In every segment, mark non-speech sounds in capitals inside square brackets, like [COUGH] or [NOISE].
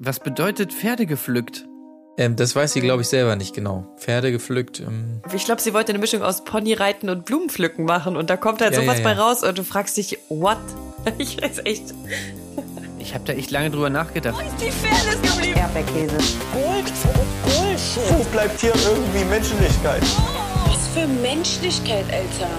Was bedeutet Pferde gepflückt? Ähm, das weiß sie, glaube ich, selber nicht genau. Pferde gepflückt. Ähm. Ich glaube, sie wollte eine Mischung aus Ponyreiten und Blumenpflücken machen und da kommt halt Ja, sowas ja, bei ja. raus und du fragst dich, what? [LAUGHS] Ich weiß echt. Ich habe da echt lange drüber nachgedacht. Die Pferde ist geblieben. Erdbeerkäse. Wo bleibt hier irgendwie Menschlichkeit? Was für Menschlichkeit, Alter.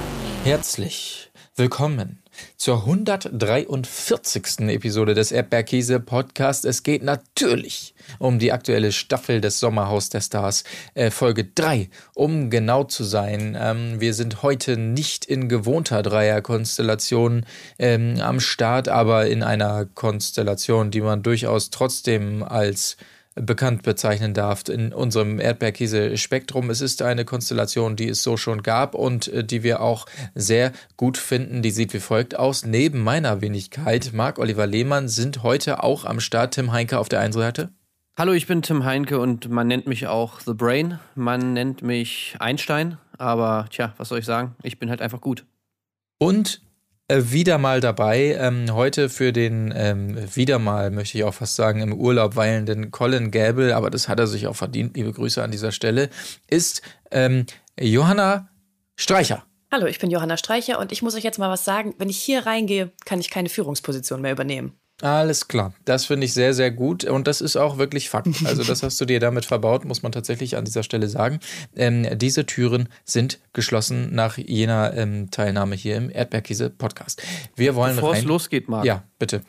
Herzlich willkommen zur 143. Episode des Erdbeerkäse Podcast. Es geht natürlich um die aktuelle Staffel des Sommerhaus der Stars, äh, Folge 3, um genau zu sein. Ähm, wir sind heute nicht in gewohnter Dreierkonstellation ähm, am Start, aber in einer Konstellation, die man durchaus trotzdem als bekannt bezeichnen darf in unserem Erdbeerkäse-Spektrum. Es ist eine Konstellation, die es so schon gab und äh, die wir auch sehr gut finden. Die sieht wie folgt aus. Neben meiner Wenigkeit, Marc-Oliver Lehmann, sind heute auch am Start Tim Heinke auf der einen Seite. Hallo, ich bin Tim Heinke und man nennt mich auch The Brain. Man nennt mich Einstein, aber tja, was soll ich sagen? Ich bin halt einfach gut. Und wieder mal dabei, ähm, heute für den, ähm, wieder mal möchte ich auch fast sagen, im Urlaub weilenden Colin Gable, aber das hat er sich auch verdient, liebe Grüße an dieser Stelle, ist ähm, Johanna Streicher. Hallo, ich bin Johanna Streicher und ich muss euch jetzt mal was sagen. Wenn ich hier reingehe, kann ich keine Führungsposition mehr übernehmen. Alles klar. Das finde ich sehr, sehr gut. Und das ist auch wirklich Fakt. [LAUGHS] Also, das hast du dir damit verbaut, muss man tatsächlich an dieser Stelle sagen. Ähm, diese Türen sind geschlossen nach jener ähm, Teilnahme hier im Erdbeerkäse-Podcast. Wir wollen Bevor es rein. losgeht, Marc, Ja, bitte.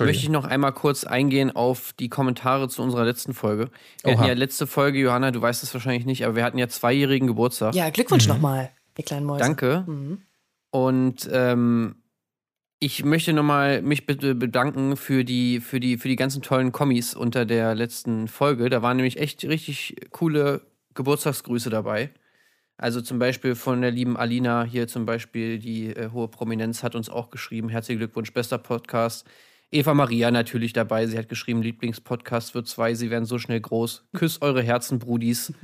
möchte ich noch einmal kurz eingehen auf die Kommentare zu unserer letzten Folge. Wir Oha. hatten ja letzte Folge, Johanna, du weißt es wahrscheinlich nicht, aber wir hatten ja zweijährigen Geburtstag. Ja, Glückwunsch nochmal, ihr kleinen Mäuse. Danke. Mhm. Und ähm, ich möchte nochmal mich bitte bedanken für die, für, die, für die ganzen tollen Kommis unter der letzten Folge. Da waren nämlich echt richtig coole Geburtstagsgrüße dabei. Also zum Beispiel von der lieben Alina hier zum Beispiel, die äh, hohe Prominenz hat uns auch geschrieben. Herzlichen Glückwunsch, bester Podcast. Eva Maria natürlich dabei. Sie hat geschrieben, Lieblingspodcast für zwei, sie werden so schnell groß. Küss eure Herzen, Brudis.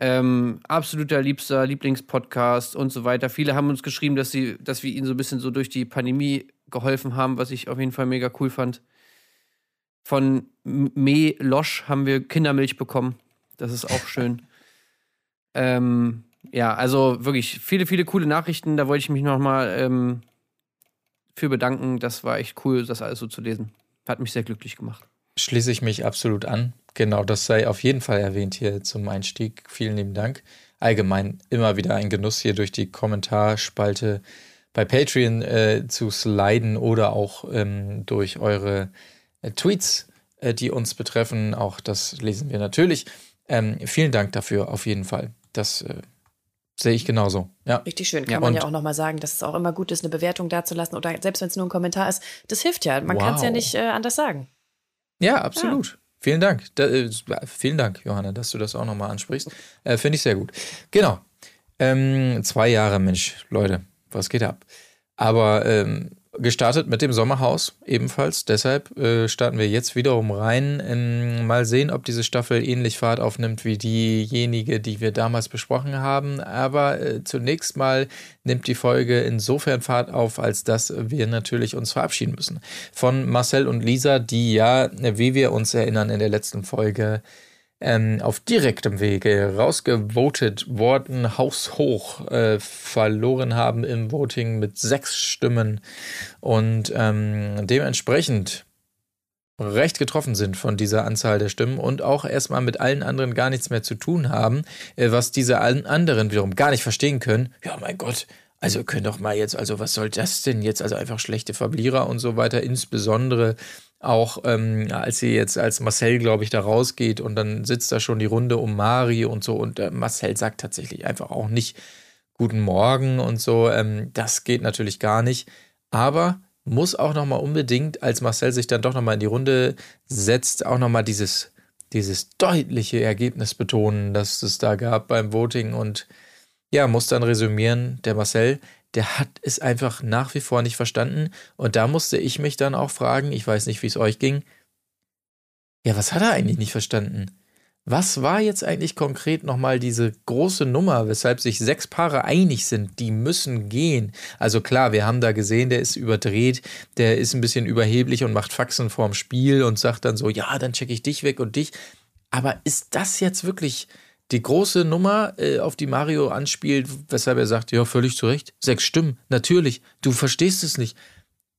Ähm, absoluter liebster Lieblingspodcast und so weiter. Viele haben uns geschrieben, dass sie, dass wir ihnen so ein bisschen so durch die Pandemie geholfen haben, was ich auf jeden Fall mega cool fand. Von Me Losch haben wir Kindermilch bekommen. Das ist auch schön. [LAUGHS] ähm, ja, also wirklich viele, viele coole Nachrichten. Da wollte ich mich nochmal ähm, für bedanken. Das war echt cool, das alles so zu lesen. Hat mich sehr glücklich gemacht. Schließe ich mich absolut an. Genau, das sei auf jeden Fall erwähnt hier zum Einstieg. Vielen lieben Dank. Allgemein immer wieder ein Genuss hier durch die Kommentarspalte bei Patreon äh, zu sliden oder auch ähm, durch eure äh, Tweets, äh, die uns betreffen. Auch das lesen wir natürlich. Ähm, vielen Dank dafür auf jeden Fall. Das äh, sehe ich genauso. Ja. Richtig schön. Kann Ja, man ja auch nochmal sagen, dass es auch immer gut ist, eine Bewertung dazulassen oder selbst wenn es nur ein Kommentar ist. Das hilft ja. Man kann es ja Wow. nicht äh, anders sagen. Ja, absolut. Vielen Dank. Da, äh, vielen Dank, Johanna, dass du das auch nochmal ansprichst. Äh, Finde ich sehr gut. Genau. Ähm, zwei Jahre, Mensch, Leute, was geht ab? Aber ähm, gestartet mit dem Sommerhaus ebenfalls. Deshalb äh, starten wir jetzt wiederum rein. Ähm, mal sehen, ob diese Staffel ähnlich Fahrt aufnimmt wie diejenige, die wir damals besprochen haben. Aber äh, zunächst mal nimmt die Folge insofern Fahrt auf, als dass wir natürlich uns verabschieden müssen. Von Marcel und Lisa, die ja, wie wir uns erinnern in der letzten Folge, ähm, auf direktem Wege rausgevotet worden, haushoch äh, verloren haben im Voting mit sechs Stimmen und ähm, dementsprechend recht getroffen sind von dieser Anzahl der Stimmen und auch erstmal mit allen anderen gar nichts mehr zu tun haben, äh, was diese allen anderen wiederum gar nicht verstehen können. Ja, mein Gott, also können doch mal jetzt, also was soll das denn jetzt? Also einfach schlechte Verlierer und so weiter, insbesondere auch ähm, als sie jetzt als Marcel, glaube ich, da rausgeht und dann sitzt da schon die Runde um Mari und so und äh, Marcel sagt tatsächlich einfach auch nicht Guten Morgen und so. Ähm, das geht natürlich gar nicht. Aber muss auch nochmal unbedingt, als Marcel sich dann doch nochmal in die Runde setzt, auch nochmal dieses, dieses deutliche Ergebnis betonen, das es da gab beim Voting und ja, muss dann resümieren, der Marcel, der hat es einfach nach wie vor nicht verstanden. Und da musste ich mich dann auch fragen, ich weiß nicht, wie es euch ging, ja, was hat er eigentlich nicht verstanden? Was war jetzt eigentlich konkret nochmal diese große Nummer, weshalb sich sechs Paare einig sind, die müssen gehen? Also klar, wir haben da gesehen, der ist überdreht, der ist ein bisschen überheblich und macht Faxen vorm Spiel und sagt dann so, ja, dann checke ich dich weg und dich. Aber ist das jetzt wirklich die große Nummer, äh, auf die Mario anspielt, weshalb er sagt, ja, völlig zu Recht, sechs Stimmen, natürlich, du verstehst es nicht.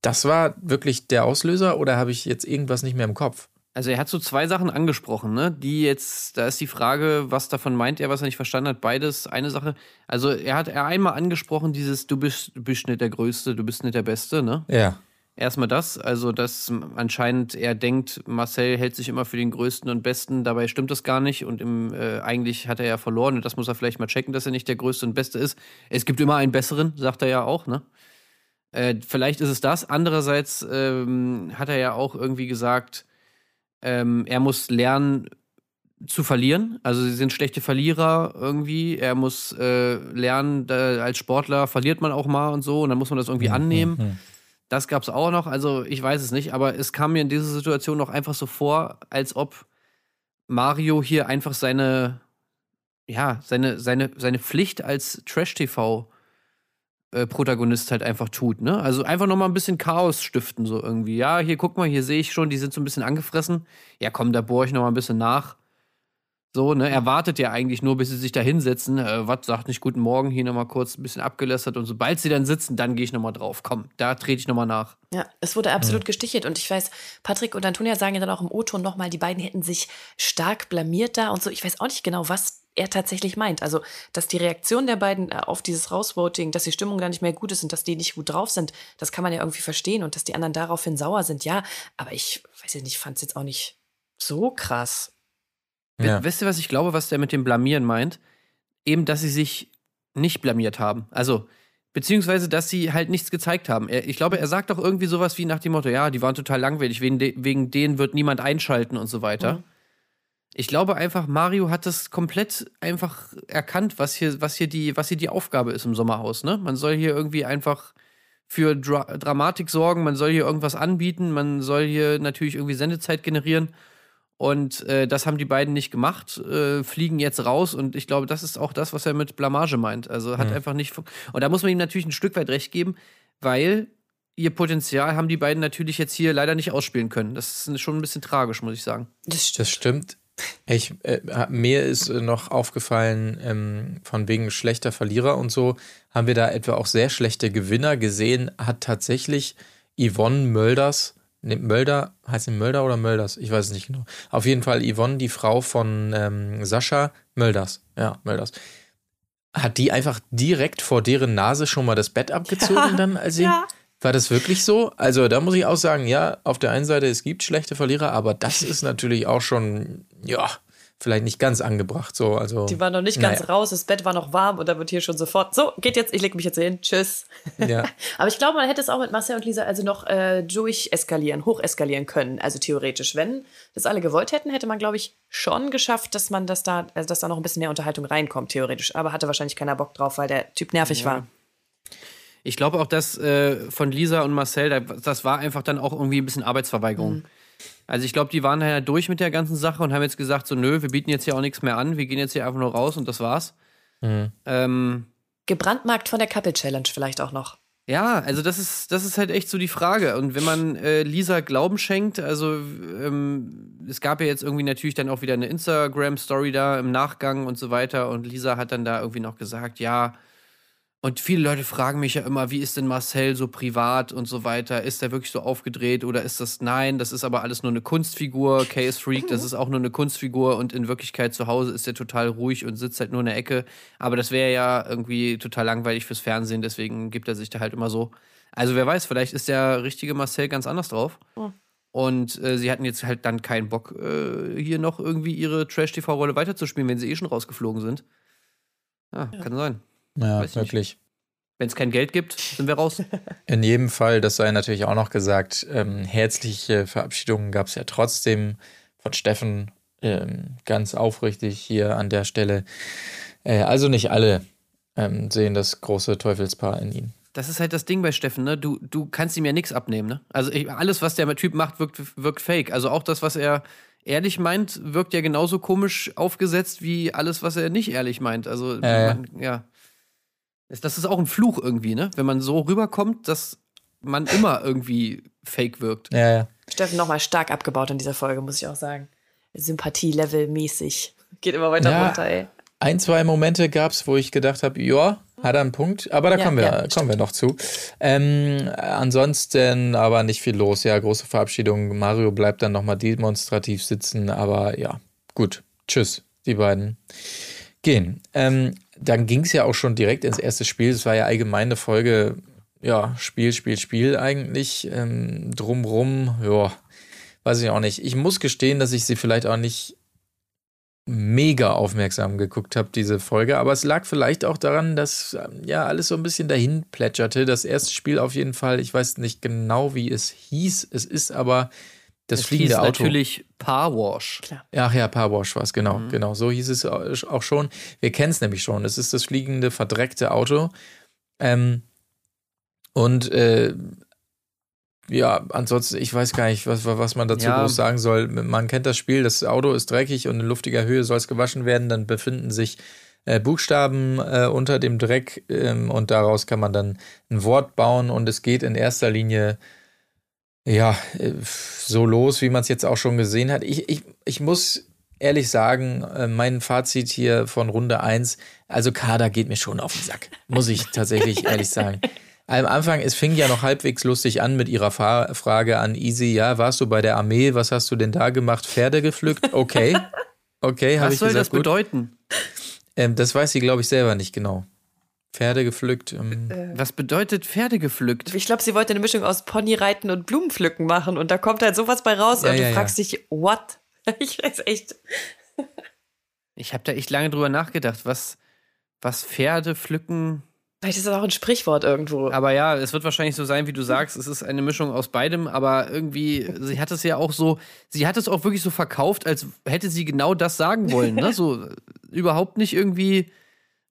Das war wirklich der Auslöser oder habe ich jetzt irgendwas nicht mehr im Kopf? Also er hat so zwei Sachen angesprochen, ne? Die jetzt, da ist die Frage, was davon meint er, was er nicht verstanden hat. Beides eine Sache. Also er hat er einmal angesprochen, dieses, du bist, du bist nicht der Größte, du bist nicht der Beste, ne? Ja. Erstmal das, also dass anscheinend er denkt, Marcel hält sich immer für den Größten und Besten, dabei stimmt das gar nicht und im, äh, eigentlich hat er ja verloren und das muss er vielleicht mal checken, dass er nicht der Größte und Beste ist. Es gibt immer einen Besseren, sagt er ja auch, ne? Äh, vielleicht ist es das. Andererseits ähm, hat er ja auch irgendwie gesagt, ähm, er muss lernen zu verlieren. Also sie sind schlechte Verlierer irgendwie. Er muss äh, lernen, da, als Sportler verliert man auch mal und so und dann muss man das irgendwie annehmen. Das gab es auch noch. Also ich weiß es nicht, aber es kam mir in dieser Situation noch einfach so vor, als ob Mario hier einfach seine, ja, seine, seine, seine Pflicht als Trash-TV äh, Protagonist halt einfach tut, ne? Also einfach noch mal ein bisschen Chaos stiften so irgendwie. Ja, hier guck mal, hier sehe ich schon, die sind so ein bisschen angefressen. Ja, komm, da bohre ich noch mal ein bisschen nach. So, ne? Er wartet ja eigentlich nur, bis sie sich da hinsetzen. Äh, was sagt nicht guten Morgen, hier noch mal kurz ein bisschen abgelästert und sobald sie dann sitzen, dann gehe ich noch mal drauf. Komm, da trete ich noch mal nach. Ja, es wurde absolut gestichelt und ich weiß, Patrick und Antonia sagen ja dann auch im O-Ton nochmal, die beiden hätten sich stark blamiert da und so. Ich weiß auch nicht genau, was er tatsächlich meint. Also, dass die Reaktion der beiden äh, auf dieses Rausvoting, dass die Stimmung da nicht mehr gut ist und dass die nicht gut drauf sind, das kann man ja irgendwie verstehen und dass die anderen daraufhin sauer sind, ja. Aber ich weiß ja nicht, fand es jetzt auch nicht so krass. Ja. Wisst ihr, was ich glaube, was der mit dem Blamieren meint? Eben, dass sie sich nicht blamiert haben. Also, beziehungsweise, dass sie halt nichts gezeigt haben. Er, ich glaube, er sagt doch irgendwie sowas wie nach dem Motto, ja, die waren total langweilig, wegen, de wegen denen wird niemand einschalten und so weiter. Mhm. Ich glaube einfach, Mario hat das komplett einfach erkannt, was hier, was hier die, was hier die Aufgabe ist im Sommerhaus. Ne? Man soll hier irgendwie einfach für Dra Dramatik sorgen, man soll hier irgendwas anbieten, man soll hier natürlich irgendwie Sendezeit generieren. Und äh, das haben die beiden nicht gemacht, äh, fliegen jetzt raus und ich glaube, das ist auch das, was er mit Blamage meint. Also hat Mhm. einfach nicht. Und da muss man ihm natürlich ein Stück weit recht geben, weil ihr Potenzial haben die beiden natürlich jetzt hier leider nicht ausspielen können. Das ist schon ein bisschen tragisch, muss ich sagen. Das stimmt. Das stimmt. Ich, äh, mir ist äh, noch aufgefallen, ähm, von wegen schlechter Verlierer und so, haben wir da etwa auch sehr schlechte Gewinner gesehen, hat tatsächlich Yvonne Mölders, ne, Mölder, heißt sie Mölder oder Mölders? Ich weiß es nicht genau. Auf jeden Fall Yvonne, die Frau von ähm, Sascha Mölders. Ja, Mölders. Hat die einfach direkt vor deren Nase schon mal das Bett abgezogen [LAUGHS] dann, als sie. Ja. War das wirklich so? Also da muss ich auch sagen, ja, auf der einen Seite, es gibt schlechte Verlierer, aber das ist natürlich auch schon, ja, vielleicht nicht ganz angebracht. So, also, Die war noch nicht ganz naja. raus, das Bett war noch warm und da wird hier schon sofort, so, geht jetzt, ich leg mich jetzt hier hin, tschüss. Ja. [LAUGHS] Aber ich glaube, man hätte es auch mit Marcel und Lisa also noch äh, durcheskalieren, hocheskalieren können. Also theoretisch, wenn das alle gewollt hätten, hätte man, glaube ich, schon geschafft, dass man das da, also dass da noch ein bisschen mehr Unterhaltung reinkommt, theoretisch. Aber hatte wahrscheinlich keiner Bock drauf, weil der Typ nervig war. Ich glaube auch, dass äh, von Lisa und Marcel, da- das war einfach dann auch irgendwie ein bisschen Arbeitsverweigerung. Also ich glaube, die waren ja durch mit der ganzen Sache und haben jetzt gesagt, so nö, wir bieten jetzt hier auch nichts mehr an, wir gehen jetzt hier einfach nur raus und das war's. Ähm, Gebrandmarkt von der Couple Challenge vielleicht auch noch. ja, also das ist, das ist halt echt so die Frage. Und wenn man äh, Lisa Glauben schenkt, also ähm, es gab ja jetzt irgendwie natürlich dann auch wieder eine Instagram-Story da im Nachgang und so weiter. Und Lisa hat dann da irgendwie noch gesagt, ja, und viele Leute fragen mich ja immer, wie ist denn Marcel so privat und so weiter? Ist er wirklich so aufgedreht oder ist das nein? Das ist aber alles nur eine Kunstfigur. Case Freak, das ist auch nur eine Kunstfigur und in Wirklichkeit zu Hause ist er total ruhig und sitzt halt nur in der Ecke. Aber das wäre ja irgendwie total langweilig fürs Fernsehen, deswegen gibt er sich da halt immer so. Also wer weiß, vielleicht ist der richtige Marcel ganz anders drauf. Und äh, sie hatten jetzt halt dann keinen Bock, äh, hier noch irgendwie ihre Trash-TV-Rolle weiterzuspielen, wenn sie eh schon rausgeflogen sind. Ja, kann sein. Ja, Weiß wirklich. Wenn es kein Geld gibt, sind wir raus. [LAUGHS] In jedem Fall, das sei natürlich auch noch gesagt, ähm, herzliche Verabschiedungen gab es ja trotzdem von Steffen. Ähm, ganz aufrichtig hier an der Stelle. Äh, also nicht alle ähm, sehen das große Teufelspaar in ihm. Das ist halt das Ding bei Steffen, ne? Du, du kannst ihm ja nichts abnehmen, ne? Also ich, alles, was der Typ macht, wirkt, wirkt fake. Also auch das, was er ehrlich meint, wirkt ja genauso komisch aufgesetzt wie alles, was er nicht ehrlich meint. Also, Ja, man, ja. Das ist auch ein Fluch irgendwie, ne? Wenn man so rüberkommt, dass man immer irgendwie fake wirkt. Ja, ja. Steffen nochmal stark abgebaut in dieser Folge, muss ich auch sagen. Sympathie-Level mäßig. Geht immer weiter Ja. runter, ey. Ein, zwei Momente gab es, wo ich gedacht habe, ja, hat er einen Punkt, aber da Ja, kommen, wir, ja, kommen wir noch zu. Ähm, ansonsten aber nicht viel los. Ja, große Verabschiedung. Mario bleibt dann nochmal demonstrativ sitzen, aber ja, gut. Tschüss, die beiden gehen. Ähm, dann ging es ja auch schon direkt ins erste Spiel. Es war ja allgemein eine Folge, ja, Spiel, Spiel, Spiel eigentlich. Ähm, drumrum, ja, weiß ich auch nicht. Ich muss gestehen, dass ich sie vielleicht auch nicht mega aufmerksam geguckt habe, diese Folge. Aber es lag vielleicht auch daran, dass ähm, ja alles so ein bisschen dahin plätscherte. Das erste Spiel auf jeden Fall, ich weiß nicht genau, wie es hieß. Es ist aber das Es fliegende Auto. natürlich Parwash. Ach ja, Parwash war es, genau, genau. So hieß es auch schon. Wir kennen es nämlich schon. Es ist das fliegende, verdreckte Auto. Ähm, und äh, ja, ansonsten, ich weiß gar nicht, was, was man dazu Ja. groß sagen soll. Man kennt das Spiel, das Auto ist dreckig und in luftiger Höhe soll es gewaschen werden. Dann befinden sich äh, Buchstaben äh, unter dem Dreck ähm, und daraus kann man dann ein Wort bauen und es geht in erster Linie ja, äh, so los, wie man es jetzt auch schon gesehen hat. Ich, ich, ich muss ehrlich sagen, äh, mein Fazit hier von Runde 1, also Kader geht mir schon auf den Sack, muss ich tatsächlich ehrlich sagen. Am Anfang, es fing ja noch halbwegs lustig an mit ihrer Fa Frage an Easy, ja, warst du bei der Armee, was hast du denn da gemacht? Pferde gepflückt? Okay. Okay, habe Was ich soll gesagt, das gut. bedeuten? Ähm, das weiß sie, glaube ich, selber nicht genau. Pferde gepflückt. Ähm, Was bedeutet Pferde gepflückt? Ich glaube, sie wollte eine Mischung aus Ponyreiten und Blumenpflücken machen und da kommt halt sowas bei raus Ja, und du ja, ja. fragst dich, what? [LAUGHS] Ich weiß echt. Ich habe da echt lange drüber nachgedacht, was, was Pferde pflücken. Vielleicht ist das auch ein Sprichwort irgendwo. Aber ja, es wird wahrscheinlich so sein, wie du sagst. Es ist eine Mischung aus beidem, aber irgendwie, sie hat es ja auch so, sie hat es auch wirklich so verkauft, als hätte sie genau das sagen wollen. Ne? [LAUGHS] So äh, überhaupt nicht irgendwie,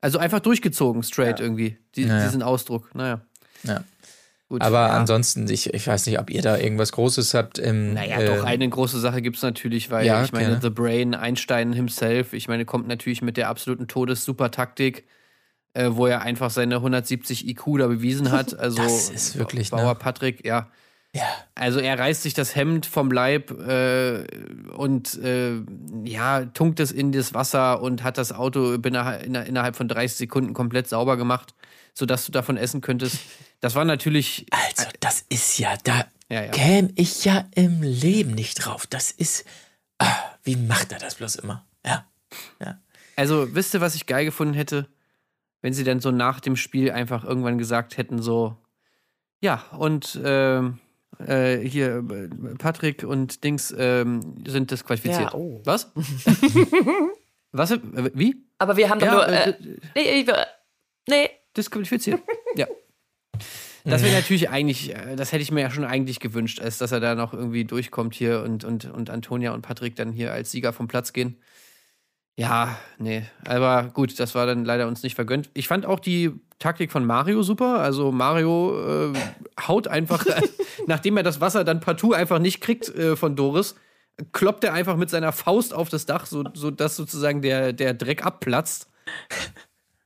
also einfach durchgezogen, straight irgendwie, die, Naja. diesen Ausdruck. Naja. Ja. Gut, aber ja. ansonsten, ich, ich weiß nicht, ob ihr da irgendwas Großes habt. Im, Naja, äh, doch, eine große Sache gibt es natürlich, weil Ja, ich meine, gerne. The Brain, Einstein himself, ich meine, kommt natürlich mit der absoluten Todes-Supertaktik, äh, wo er einfach seine 170 IQ da bewiesen hat. [LAUGHS] Also Das ist wirklich, Bauer ne? Patrick, ja. Ja. Also er reißt sich das Hemd vom Leib äh, und äh, ja, tunkt es in das Wasser und hat das Auto innerhalb, von 30 Sekunden komplett sauber gemacht, sodass du davon essen könntest. Das war natürlich. Also, das ist ja, da Ja, ja. käme ich ja im Leben nicht drauf. Das ist, ah, wie macht er das bloß immer? Ja. Also, wisst ihr, was ich geil gefunden hätte? Wenn sie dann so nach dem Spiel einfach irgendwann gesagt hätten, so, ja, und ähm, äh, hier, Patrick und Dings ähm, sind disqualifiziert. Ja, oh. Was? [LAUGHS] was? äh, Wie? Aber wir haben doch Ja, nur. äh, Äh, nee, nee. disqualifiziert. [LAUGHS] ja. Das wäre natürlich eigentlich, das hätte ich mir ja schon eigentlich gewünscht, als dass er da noch irgendwie durchkommt hier und, und, und Antonia und Patrick dann hier als Sieger vom Platz gehen. Ja, nee. Aber gut, das war dann leider uns nicht vergönnt. Ich fand auch die Taktik von Mario super. Also Mario äh, haut einfach, [LAUGHS] nachdem er das Wasser dann partout einfach nicht kriegt äh, von Doris, kloppt er einfach mit seiner Faust auf das Dach, so, so dass sozusagen der, der Dreck abplatzt.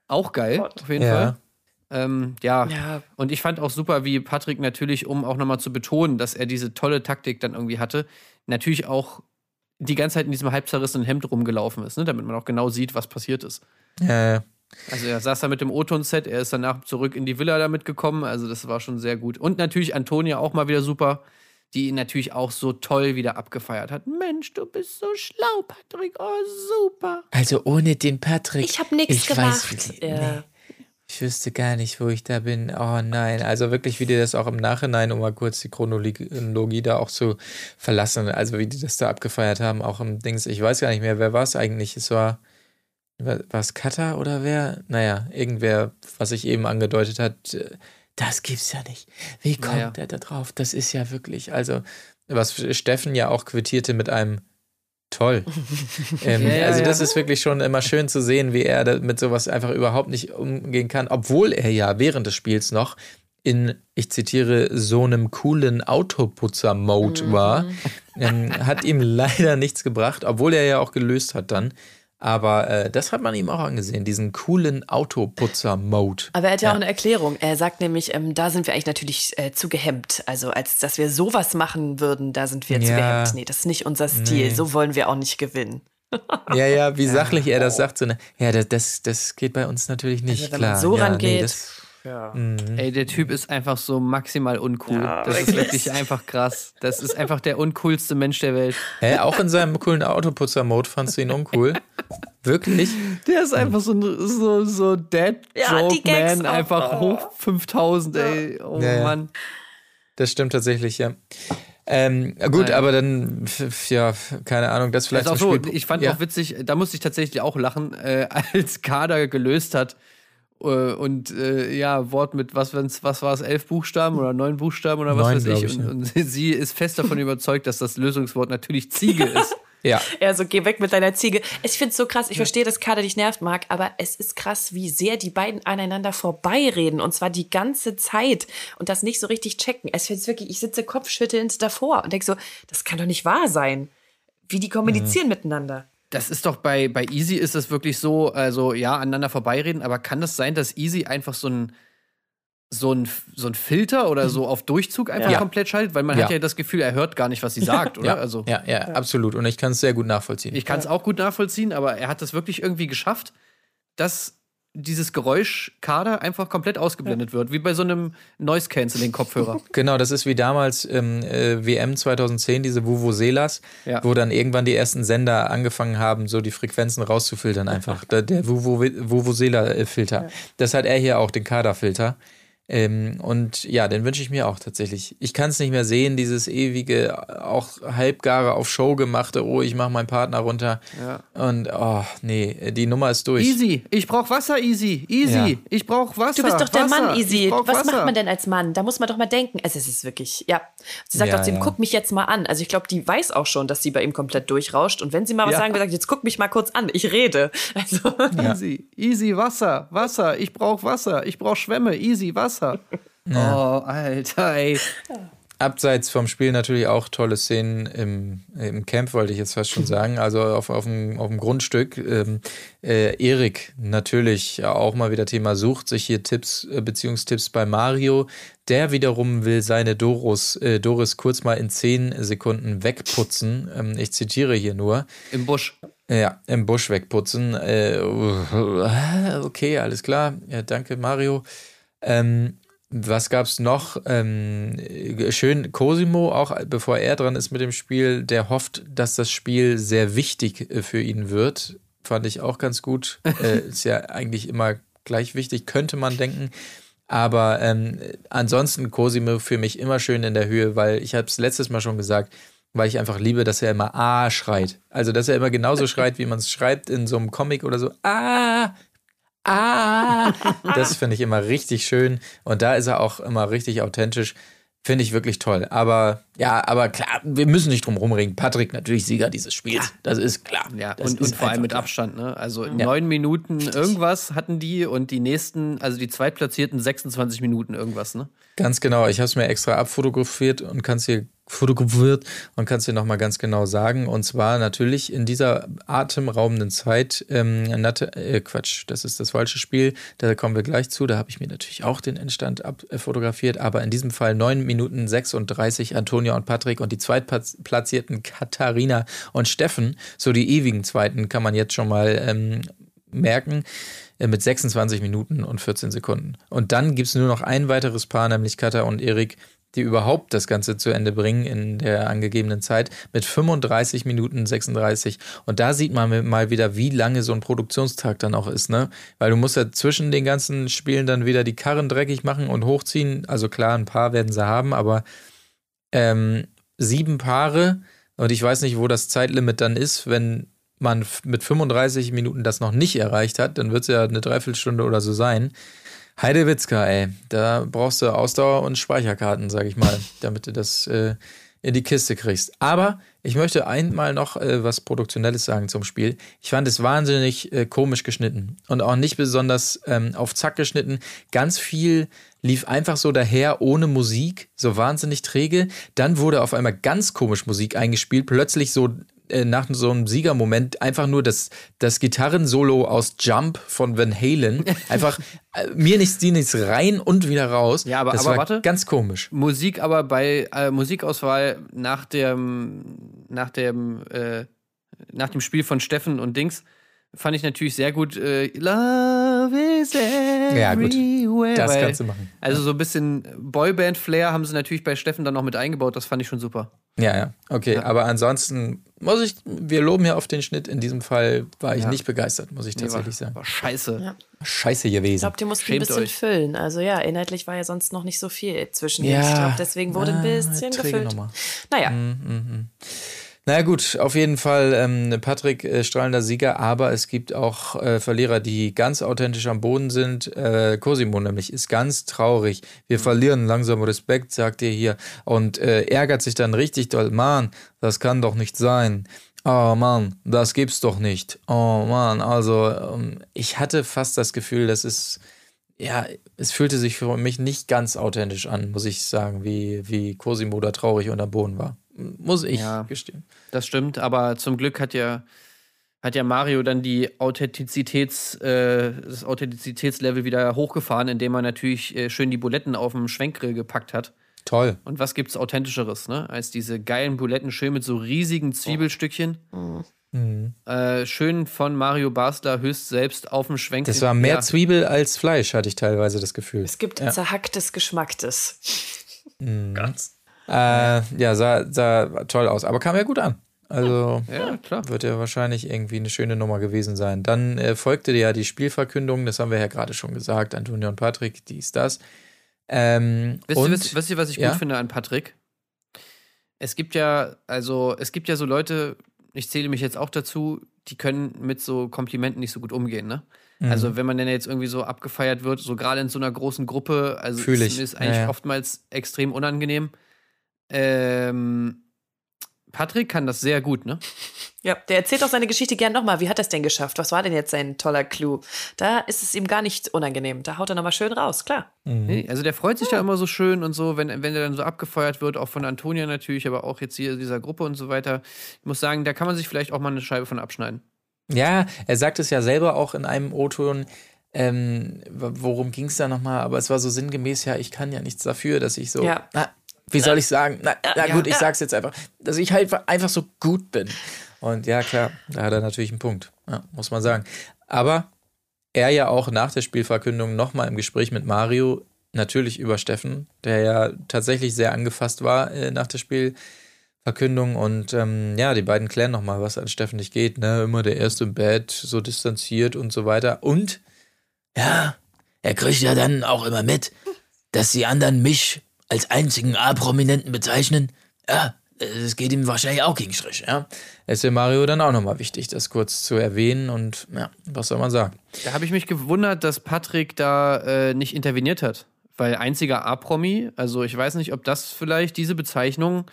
Auch geil, auf jeden Ja. Fall. Ähm, ja. Ja. und ich fand auch super, wie Patrick natürlich, um auch nochmal zu betonen, dass er diese tolle Taktik dann irgendwie hatte, natürlich auch die ganze Zeit in diesem halb zerrissenen Hemd rumgelaufen ist, ne? damit man auch genau sieht, was passiert ist. Äh, Also er saß da mit dem O-Ton-Set, er ist danach zurück in die Villa damit gekommen, also das war schon sehr gut. Und natürlich Antonia auch mal wieder super, die ihn natürlich auch so toll wieder abgefeiert hat. Mensch, du bist so schlau, Patrick, oh super. also ohne den Patrick. Ich habe nichts ich gemacht. Weiß, wie, ja. Ich wüsste gar nicht, wo ich da bin. Oh nein, also wirklich, wie die das auch im Nachhinein, um mal kurz die Chronologie da auch zu verlassen, also wie die das da abgefeiert haben, auch im Dings, ich weiß gar nicht mehr, wer war es eigentlich? Es war, war es Kata oder wer? Naja, irgendwer, was sich eben angedeutet hat, äh, das gibt's ja nicht. Wie kommt Naja. der da drauf? Das ist ja wirklich, also, was Steffen ja auch quittierte mit einem Toll. [LAUGHS] ähm, Ja, ja, also ja. das ist wirklich schon immer schön zu sehen, wie er mit sowas einfach überhaupt nicht umgehen kann, obwohl er ja während des Spiels noch in, ich zitiere, so einem coolen Autoputzer-Mode Mhm. war, ähm, hat ihm [LAUGHS] leider nichts gebracht, obwohl er ja auch gelöst hat dann. Aber äh, das hat man ihm auch angesehen, diesen coolen Autoputzer-Mode. Aber er hat ja, auch eine Erklärung. Er sagt nämlich, ähm, da sind wir eigentlich natürlich äh, zu gehemmt. Also als dass wir sowas machen würden, da sind wir zu Ja. gehemmt. Nee, das ist nicht unser Stil. Nee. So wollen wir auch nicht gewinnen. [LAUGHS] Ja, ja, wie sachlich er das sagt. So eine, ja, das, das, das geht bei uns natürlich nicht, Also wenn klar. man so ja, rangeht. das, Ey, der Typ ist einfach so maximal uncool. das ist wirklich einfach krass. Das ist einfach der uncoolste Mensch der Welt. hä, auch in seinem coolen Autoputzer-Mode fandst du ihn uncool? Wirklich? Der ist einfach so ein so, so Dead Ja, Joke Man, auch. einfach hoch 5000, ey. Oh Ja, ja. Mann. Das stimmt tatsächlich, ja. Ähm, gut, Nein. aber dann, ja, keine Ahnung, das vielleicht Also auch so, Spiel- ich fand ja. auch witzig, da musste ich tatsächlich auch lachen, äh, [LAUGHS] als Kader gelöst hat und äh, ja, Wort mit, was, wenn's, was war es, elf Buchstaben oder neun Buchstaben oder was Neun, weiß ich. ich, und, ja. und [LAUGHS] sie- ist fest davon überzeugt, dass das Lösungswort natürlich Ziege ist. [LAUGHS] Ja, Er so, geh weg mit deiner Ziege. Ich finde es so krass. Ich verstehe, dass Kader dich nervt, Marc, aber es ist krass, wie sehr die beiden aneinander vorbeireden. Und zwar die ganze Zeit. Und das nicht so richtig checken. Es wird wirklich, ich sitze kopfschüttelnd davor und denke so, das kann doch nicht wahr sein. Wie die kommunizieren miteinander. Das ist doch bei, bei Easy ist es wirklich so, also ja, aneinander vorbeireden, aber kann das sein, dass Easy einfach so ein so ein, so ein Filter oder so auf Durchzug einfach Ja. komplett schaltet, weil man Ja. hat ja das Gefühl, er hört gar nicht, was sie sagt, oder? ja, Also ja, ja, absolut. Und ich kann es sehr gut nachvollziehen. Ich kann es auch gut nachvollziehen, aber er hat das wirklich irgendwie geschafft, dass dieses Geräuschkader einfach komplett ausgeblendet wird, wie bei so einem Noise Canceling Kopfhörer. [LAUGHS] Genau, das ist wie damals ähm, äh, WM 2010, diese Vuvuzelas, Ja. wo dann irgendwann die ersten Sender angefangen haben, so die Frequenzen rauszufiltern einfach. Der, der Vuvuzela-Filter. Das hat er hier auch, den Kaderfilter. Ähm, und ja, den wünsche ich mir auch tatsächlich. Ich kann es nicht mehr sehen, dieses ewige, auch halbgare auf Show gemachte, oh, ich mache meinen Partner runter. Ja. Und oh, nee, die Nummer ist durch. Easy, ich brauch Wasser, Easy, Easy, Ja. ich brauch Wasser. Du bist doch der Wasser, Mann, Easy. Was Wasser. macht man denn als Mann? Da muss man doch mal denken. Also es ist wirklich, ja. Sie sagt Ja, auch zu ihm, ja. guck mich jetzt mal an. Also ich glaube, die weiß auch schon, dass sie bei ihm komplett durchrauscht. Und wenn sie mal was Ja. sagen will, sagt, jetzt guck mich mal kurz an. Ich rede. Also Easy, easy, Wasser, Wasser, ich brauch Wasser, ich brauch Schwämme, easy, Wasser. Oh, Alter, ey. Abseits vom Spiel natürlich auch tolle Szenen im, im Camp, wollte ich jetzt fast schon sagen. Also auf, auf, dem, auf dem Grundstück. Ähm, äh, Erik natürlich auch mal wieder Thema sucht sich hier Tipps, äh, Beziehungstipps bei Mario. Der wiederum will seine Doris, äh, Doris kurz mal in zehn Sekunden wegputzen. Ähm, ich zitiere hier nur. Im Busch. Ja, im Busch wegputzen. Äh, okay, alles klar. Ja, danke, Mario. Ähm, was gab's noch? Ähm, schön Cosimo, auch bevor er dran ist mit dem Spiel, der hofft, dass das Spiel sehr wichtig äh, für ihn wird. Fand ich auch ganz gut. [LAUGHS] äh, ist ja eigentlich immer gleich wichtig, könnte man denken. Aber ähm, ansonsten Cosimo für mich immer schön in der Höhe, weil ich habe es letztes Mal schon gesagt, weil ich einfach liebe, dass er immer A schreit. Also, dass er immer genauso schreit, wie man es schreibt in so einem Comic oder so. Ah, ah. Das finde ich immer richtig schön. Und da ist er auch immer richtig authentisch. Finde ich wirklich toll. Aber ja, aber klar, wir müssen nicht drum rumreden. Patrick natürlich Sieger dieses Spiels. Das ist klar. Ja, das und, und vor allem mit klar. Abstand, ne? Also neun Minuten irgendwas hatten die und die nächsten, also die zweitplatzierten 26 Minuten irgendwas, ne? Ganz genau. Ich habe es mir extra abfotografiert und kann es hier fotografiert und kann es dir nochmal ganz genau sagen. Und zwar natürlich in dieser atemberaubenden Zeit, ähm, Nat äh, Quatsch, das ist das falsche Spiel, da kommen wir gleich zu. Da habe ich mir natürlich auch den Endstand abfotografiert, aber in diesem Fall 9 Minuten 36 Antonia und Patrick und die zweitplatzierten Katharina und Steffen, so die ewigen Zweiten, kann man jetzt schon mal ähm, merken äh, mit 26 Minuten und 14 Sekunden. Und dann gibt es nur noch ein weiteres Paar, nämlich Katha und Erik, die überhaupt das Ganze zu Ende bringen in der angegebenen Zeit mit 35 Minuten 36. Und da sieht man mal wieder, wie lange so ein Produktionstag dann auch ist, ne? Weil du musst ja zwischen den ganzen Spielen dann wieder die Karren dreckig machen und hochziehen. Also klar, ein paar werden sie haben, aber ähm, sieben Paare und ich weiß nicht, wo das Zeitlimit dann ist, wenn man mit 35 Minuten das noch nicht erreicht hat, dann wird es ja eine Dreiviertelstunde oder so sein. Heidewitzka, ey, da brauchst du Ausdauer und Speicherkarten, sag ich mal, [LAUGHS] damit du das äh, in die Kiste kriegst. Aber ich möchte einmal noch äh, was Produktionelles sagen zum Spiel. Ich fand es wahnsinnig äh, komisch geschnitten und auch nicht besonders ähm, auf Zack geschnitten. Ganz viel lief einfach so daher ohne Musik, so wahnsinnig träge. Dann wurde auf einmal ganz komisch Musik eingespielt, plötzlich so äh, nach so einem Siegermoment einfach nur das, das Gitarrensolo aus Jump von Van Halen. [LAUGHS] Einfach äh, mir nichts, die nichts rein und wieder raus. Ja, aber- das aber war warte. ganz komisch. Musik aber bei äh, Musikauswahl nach dem nach dem äh, nach dem Spiel von Steffen und Dings fand ich natürlich sehr gut äh, Love is Ja, gut. everywhere. Das weil- kannst du machen. Also so ein bisschen Boyband-Flair haben sie natürlich bei Steffen dann noch mit eingebaut. Das fand ich schon super. Ja, ja, okay. Aber ansonsten muss ich, wir loben ja auf den Schnitt. In diesem Fall war ich Ja. nicht begeistert, muss ich Nee, war, tatsächlich sagen. war scheiße. Ja. Scheiße Ich gewesen. glaube, die mussten Schämt ein bisschen euch. füllen. Also ja, inhaltlich war ja sonst noch nicht so viel zwischen Ja. Ich glaube, deswegen wurde ein bisschen gefüllt. Nummer. Naja, Na gut, auf jeden Fall ähm, Patrick äh, strahlender Sieger, aber es gibt auch äh, Verlierer, die ganz authentisch am Boden sind. Äh, Cosimo nämlich ist ganz traurig. Wir verlieren langsam Respekt, sagt er hier und äh, ärgert sich dann richtig doll. Mann, das kann doch nicht sein. Oh Mann, das gibt's doch nicht. Oh Mann, also ähm, ich hatte fast das Gefühl, das ist ja, es fühlte sich für mich nicht ganz authentisch an, muss ich sagen, wie, wie Cosimo da traurig unter Boden war. Muss ich Ja. gestehen. Das stimmt, aber zum Glück hat ja, hat ja Mario dann die Authentizitäts, äh, das Authentizitätslevel wieder hochgefahren, indem er natürlich äh, schön die Buletten auf dem Schwenkgrill gepackt hat. Toll. Und was gibt's authentischeres, ne? Als diese geilen Buletten schön mit so riesigen Zwiebelstückchen. Äh, schön von Mario Basler höchst selbst auf dem Schwenk. Das war mehr Ja, Zwiebel als Fleisch, hatte ich teilweise das Gefühl. es gibt zerhacktes Geschmacktes. Äh, ja, sah, sah toll aus, aber kam ja gut an. Also Ja, klar. wird ja wahrscheinlich irgendwie eine schöne Nummer gewesen sein. Dann äh, folgte ja die Spielverkündung, das haben wir ja gerade schon gesagt, Antonio und Patrick, dies, das. Ähm, Wisst, und, ihr, wisst, wisst ihr, was ich Ja? gut finde an Patrick? Es gibt ja, also, es gibt ja so Leute, ich zähle mich jetzt auch dazu, die können mit so Komplimenten nicht so gut umgehen, ne? Mhm. Also, wenn man denn jetzt irgendwie so abgefeiert wird, so gerade in so einer großen Gruppe, also Fühl ist ich. ist eigentlich ja. oftmals extrem unangenehm. Ähm, Patrick kann das sehr gut, ne? [LAUGHS] Ja, der erzählt auch seine Geschichte gern nochmal. Wie hat er es denn geschafft? Was war denn jetzt sein toller Clou? Da ist es ihm gar nicht unangenehm. Da haut er nochmal schön raus, klar. Nee, Also der freut sich da immer so schön und so, wenn, wenn er dann so abgefeuert wird, auch von Antonia natürlich, aber auch jetzt hier dieser Gruppe und so weiter. Ich muss sagen, da kann man sich vielleicht auch mal eine Scheibe von abschneiden. Ja, er sagt es ja selber auch in einem O-Ton. Ähm, worum ging es da nochmal? Aber es war so sinngemäß, ja, ich kann ja nichts dafür, dass ich so. Ja. Na, wie soll ich sagen? Na, na gut, ich sag's jetzt einfach, dass ich halt einfach so gut bin. Und ja, klar, da hat er natürlich einen Punkt. Ja, muss man sagen. Aber er ja auch nach der Spielverkündung nochmal im Gespräch mit Mario, natürlich über Steffen, der ja tatsächlich sehr angefasst war äh, nach der Spielverkündung. Und ähm, ja, die beiden klären nochmal, was an Steffen nicht geht. Ne? Immer der Erste im Bett, so distanziert und so weiter. Und Ja, er kriegt ja dann auch immer mit, dass die anderen mich als einzigen A-Prominenten bezeichnen. Ja, es geht ihm wahrscheinlich auch gegen Strich, ja. ist für Mario dann auch nochmal wichtig, das kurz zu erwähnen. Und ja, was soll man sagen? Da habe ich mich gewundert, dass Patrick da äh, nicht interveniert hat. Weil einziger A-Promi, also ich weiß nicht, ob das vielleicht diese Bezeichnung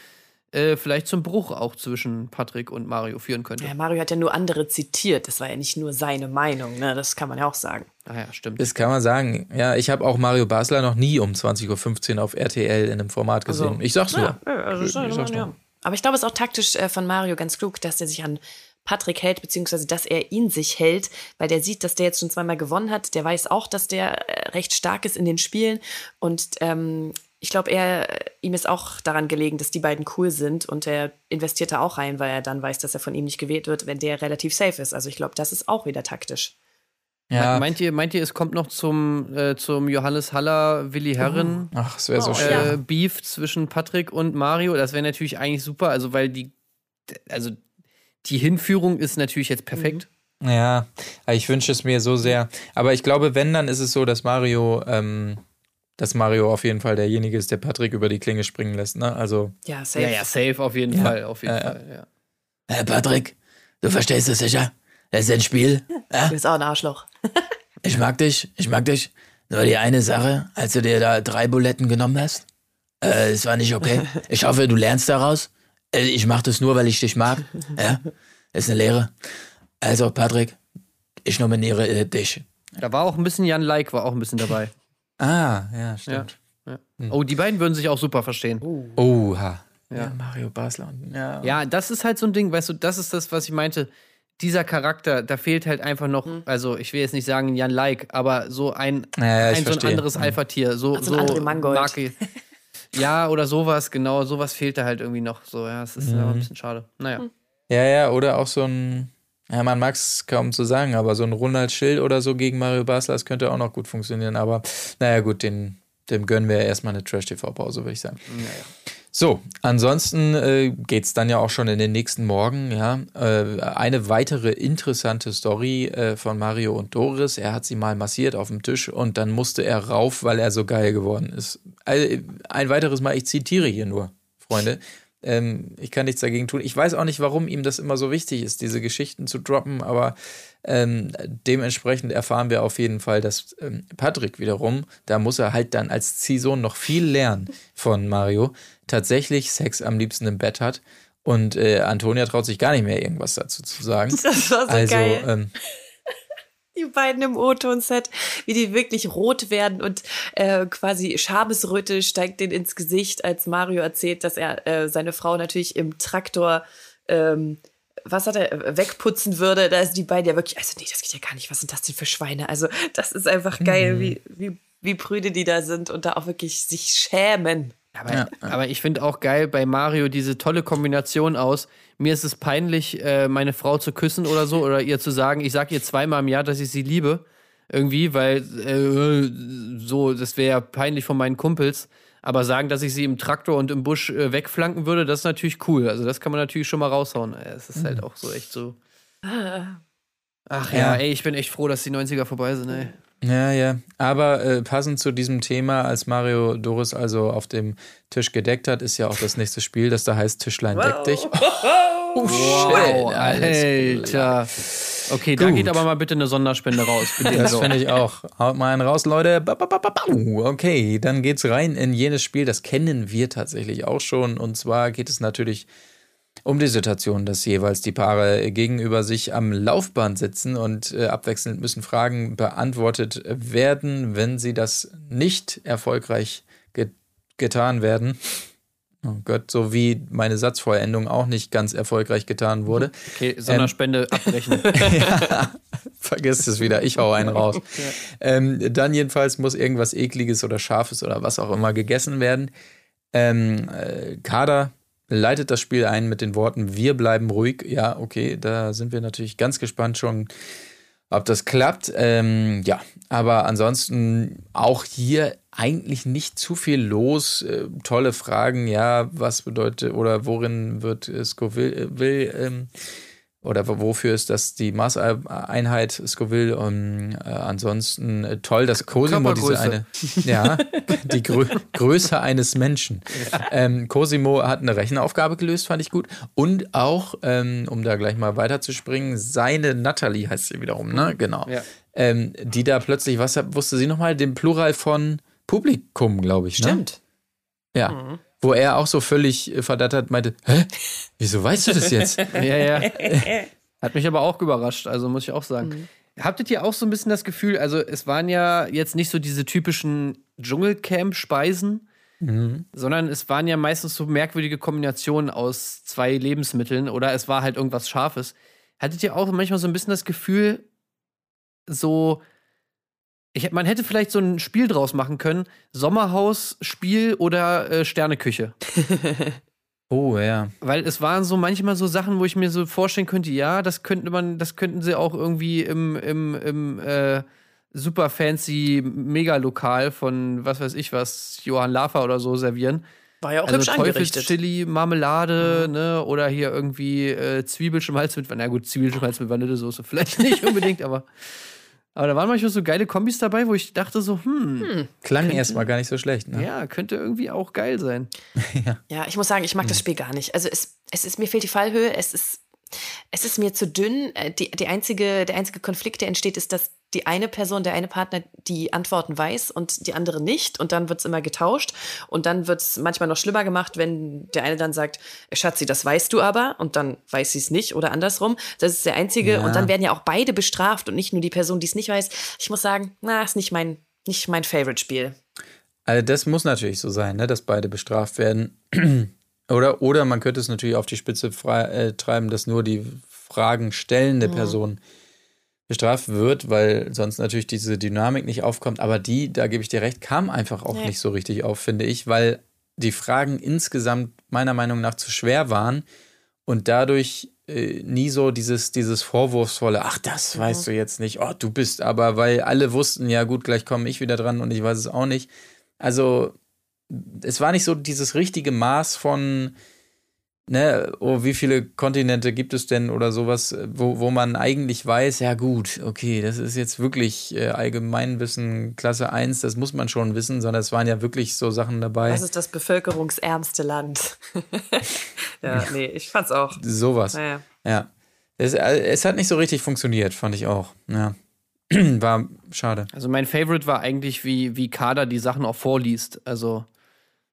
äh, vielleicht zum Bruch auch zwischen Patrick und Mario führen könnte. Ja, Mario hat ja nur andere zitiert. Das war ja nicht nur seine Meinung, ne? Das kann man ja auch sagen. Ah ja, stimmt. Das kann man sagen. Ja, ich habe auch Mario Basler noch nie um 20.15 Uhr auf RTL in einem Format gesehen. Also, ich sag's nur. Ja, also Ich- ich sag's nur. Aber ich glaube, es ist auch taktisch äh, von Mario ganz klug, dass er sich an Patrick hält, beziehungsweise dass er ihn sich hält, weil der sieht, dass der jetzt schon zweimal gewonnen hat. Der weiß auch, dass der äh, recht stark ist in den Spielen. Und ähm, ich glaube, er, ihm ist auch daran gelegen, dass die beiden cool sind und er investiert da auch rein, weil er dann weiß, dass er von ihm nicht gewählt wird, wenn der relativ safe ist. Also ich glaube, das ist auch wieder taktisch. Ja. Meint ihr, meint ihr, es kommt noch zum, äh, zum Johannes Haller, Willi Herren Ach, es wäre so Oh, schön. ja. äh, Beef zwischen Patrick und Mario? Das wäre natürlich eigentlich super, also weil die, also die Hinführung ist natürlich jetzt perfekt. Ja, ich wünsche es mir so sehr. Aber ich glaube, wenn, dann ist es so, dass Mario, ähm, dass Mario auf jeden Fall derjenige ist, der Patrick über die Klinge springen lässt. Ne? Also, Ja, safe. Ja, ja, safe auf jeden Fall, auf jeden Ja, ja. Fall, ja. Herr Patrick, du verstehst es sicher? Das ist ein Spiel. Ja? Du bist auch ein Arschloch. [LAUGHS] Ich mag dich, ich mag dich. Nur die eine Sache, als du dir da drei Buletten genommen hast, Äh, es war nicht okay. [LAUGHS] Ich hoffe, du lernst daraus. Äh, ich mache das nur, weil ich dich mag. Ja, ist eine Lehre. Also, Patrick, ich nominiere äh, dich. Da war auch ein bisschen Jan Like, war auch ein bisschen dabei. Ah, ja, stimmt. Ja. Oh, die beiden würden sich auch super verstehen. Oha. Ja. Ja. Mario Basler. und- Ja. Ja, das ist halt so ein Ding, weißt du, das ist das, was ich meinte. Dieser Charakter, da fehlt halt einfach noch, also ich will jetzt nicht sagen Jan Like, aber so ein, Ja, ja, ein so ein anderes Mhm. Alpha-Tier. So, Also ein so André Mangold. Marke. [LAUGHS] Ja, oder sowas, genau, sowas fehlt da halt irgendwie noch. So, ja, es ist Mhm. aber ein bisschen schade. Naja. Ja, ja, oder auch so ein, ja, man mag es kaum zu sagen, aber so ein Ronald Schill oder so gegen Mario Basler, das könnte auch noch gut funktionieren. Aber naja, gut, den, dem gönnen wir erstmal eine Trash-TV-Pause, würde ich sagen. So, ansonsten äh, geht es dann ja auch schon in den nächsten Morgen, ja. Äh, eine weitere interessante Story äh, von Mario und Doris. Er hat sie mal massiert auf dem Tisch und dann musste er rauf, weil er so geil geworden ist. Also, ein weiteres Mal, ich zitiere hier nur, Freunde. Ähm, ich kann nichts dagegen tun. Ich weiß auch nicht, warum ihm das immer so wichtig ist, diese Geschichten zu droppen, aber ähm, dementsprechend erfahren wir auf jeden Fall, dass ähm, Patrick wiederum, da muss er halt dann als Ziehsohn noch viel lernen von Mario, tatsächlich Sex am liebsten im Bett hat. Und äh, Antonia traut sich gar nicht mehr irgendwas dazu zu sagen. [LAUGHS] Das war so also, geil. Die beiden im O-Ton-Set, wie die wirklich rot werden und äh, quasi Schamesröte steigt denen ins Gesicht, als Mario erzählt, dass er äh, seine Frau natürlich im Traktor, ähm, was hat er, äh, wegputzen würde. Da sind die beiden ja wirklich, also nee, das geht ja gar nicht. Was sind das denn für Schweine? Also, das ist einfach geil, wie, wie, wie prüde die da sind und da auch wirklich sich schämen. Aber, aber ich finde auch geil bei Mario diese tolle Kombination aus. Mir ist es peinlich, äh, meine Frau zu küssen oder so, oder ihr zu sagen, ich sage ihr zweimal im Jahr, dass ich sie liebe. Irgendwie, weil äh, so, das wäre ja peinlich von meinen Kumpels. Aber sagen, dass ich sie im Traktor und im Busch äh, wegflanken würde, das ist natürlich cool. Also, das kann man natürlich schon mal raushauen. Äh, Es ist halt auch so echt so. Ach ja, Ja. ey, ich bin echt froh, dass die 90er vorbei sind, ey. Ja, ja. Aber äh, passend zu diesem Thema, als Mario Doris also auf dem Tisch gedeckt hat, ist ja auch das nächste Spiel, das da heißt Tischlein deck dich. [LAUGHS] Oh, Wow, shit, Alter. Okay, da Gut. geht aber mal bitte eine Sonderspende raus. Das finde ich auch. Haut mal einen raus, Leute. Okay, dann geht's rein in jenes Spiel. Das kennen wir tatsächlich auch schon. Und zwar geht es natürlich um die Situation, dass jeweils die Paare gegenüber sich am Laufband sitzen und äh, abwechselnd müssen Fragen beantwortet werden. Wenn sie das nicht erfolgreich ge getan werden, oh Gott, so wie meine Satzvollendung auch nicht ganz erfolgreich getan wurde, Okay, Sonderspende abbrechen. [LAUGHS] Vergiss es wieder, ich hau einen raus. [LAUGHS] ähm, dann jedenfalls muss irgendwas ekliges oder scharfes oder was auch immer gegessen werden. Ähm, äh, Kader leitet das Spiel ein mit den Worten Wir bleiben ruhig. Ja, okay, da sind wir natürlich ganz gespannt schon, ob das klappt. Ähm, ja, aber ansonsten auch hier eigentlich nicht zu viel los. Äh, tolle Fragen, ja, was bedeutet oder worin wird Scoville äh, ähm, oder wo- wofür ist das die Maßeinheit Scoville? Und, äh, ansonsten äh, toll, dass Cosimo diese eine, [LAUGHS] ja, die Grö Größe eines Menschen. Ähm, Cosimo hat eine Rechenaufgabe gelöst, fand ich gut. Und auch, ähm, um da gleich mal weiterzuspringen, seine Natalie heißt sie wiederum, ne? Genau. Ja. Ähm, die da plötzlich, was wusste sie nochmal? Den Plural von Publikum, glaube ich. Ne? Stimmt. Ja. Wo er auch so völlig äh, verdattert meinte, hä? Wieso weißt du das jetzt? [LAUGHS] ja, ja. [LAUGHS] Hat mich aber auch überrascht, also muss ich auch sagen. Habtet ihr auch so ein bisschen das Gefühl, also es waren ja jetzt nicht so diese typischen Dschungelcamp-Speisen, sondern es waren ja meistens so merkwürdige Kombinationen aus zwei Lebensmitteln oder es war halt irgendwas Scharfes. Hattet ihr auch manchmal so ein bisschen das Gefühl, so, ich, man hätte vielleicht so ein Spiel draus machen können, Sommerhaus-Spiel oder äh, Sterneküche. [LAUGHS] Oh, ja. Weil es waren so manchmal so Sachen, wo ich mir so vorstellen könnte, ja, das könnte man, das könnten sie auch irgendwie im, im, im äh, super fancy Megalokal von was weiß ich was, Johann Lafer oder so servieren. War ja auch Also hübsch angerichtet. Teufelschili, Marmelade, ne, oder hier irgendwie äh, Zwiebelschmalz mit Vanille. Na gut, Zwiebelschmalz mit Vanillesoße vielleicht nicht unbedingt, aber [LAUGHS] aber da waren manchmal so geile Kombis dabei, wo ich dachte so, hm, Klang erstmal gar nicht so schlecht, ne? ja, könnte irgendwie auch geil sein. [LAUGHS] Ja, ich muss sagen, ich mag Hm. das Spiel gar nicht. Also es, es ist, mir fehlt die Fallhöhe, es ist, es ist mir zu dünn. Äh, Die, die einzige, der einzige Konflikt, der entsteht, ist, dass die eine Person, der eine Partner die Antworten weiß und die andere nicht. Und dann wird es immer getauscht. Und dann wird es manchmal noch schlimmer gemacht, wenn der eine dann sagt, Schatzi, das weißt du aber. Und dann weiß sie es nicht oder andersrum. Das ist der einzige. Ja. Und dann werden ja auch beide bestraft und nicht nur die Person, die es nicht weiß. Ich muss sagen, na, ist nicht mein, nicht mein Favorite-Spiel. Also das muss natürlich so sein, ne, dass beide bestraft werden. [CLEARS THROAT] oder, oder man könnte es natürlich auf die Spitze frei, äh, treiben, dass nur die Fragen stellende Person bestraft wird, weil sonst natürlich diese Dynamik nicht aufkommt. Aber die, da gebe ich dir recht, kam einfach auch Nee. nicht so richtig auf, finde ich, weil die Fragen insgesamt meiner Meinung nach zu schwer waren und dadurch äh, nie so dieses, dieses vorwurfsvolle, ach, das weißt du jetzt nicht, oh, du bist aber, weil alle wussten, ja gut, gleich komme ich wieder dran und ich weiß es auch nicht. Also es war nicht so dieses richtige Maß von, ne, oh, wie viele Kontinente gibt es denn oder sowas, wo, wo man eigentlich weiß, ja gut, okay, das ist jetzt wirklich äh, Allgemeinwissen Klasse 1, das muss man schon wissen, sondern es waren ja wirklich so Sachen dabei. Was ist das bevölkerungsärmste Land? [LAUGHS] ja, nee, ich fand's auch. sowas. Naja. Ja. Es, äh, es hat nicht so richtig funktioniert, fand ich auch. Ja. [CLEARS THROAT] War schade. Also mein Favorite war eigentlich, wie, wie Kader die Sachen auch vorliest. Also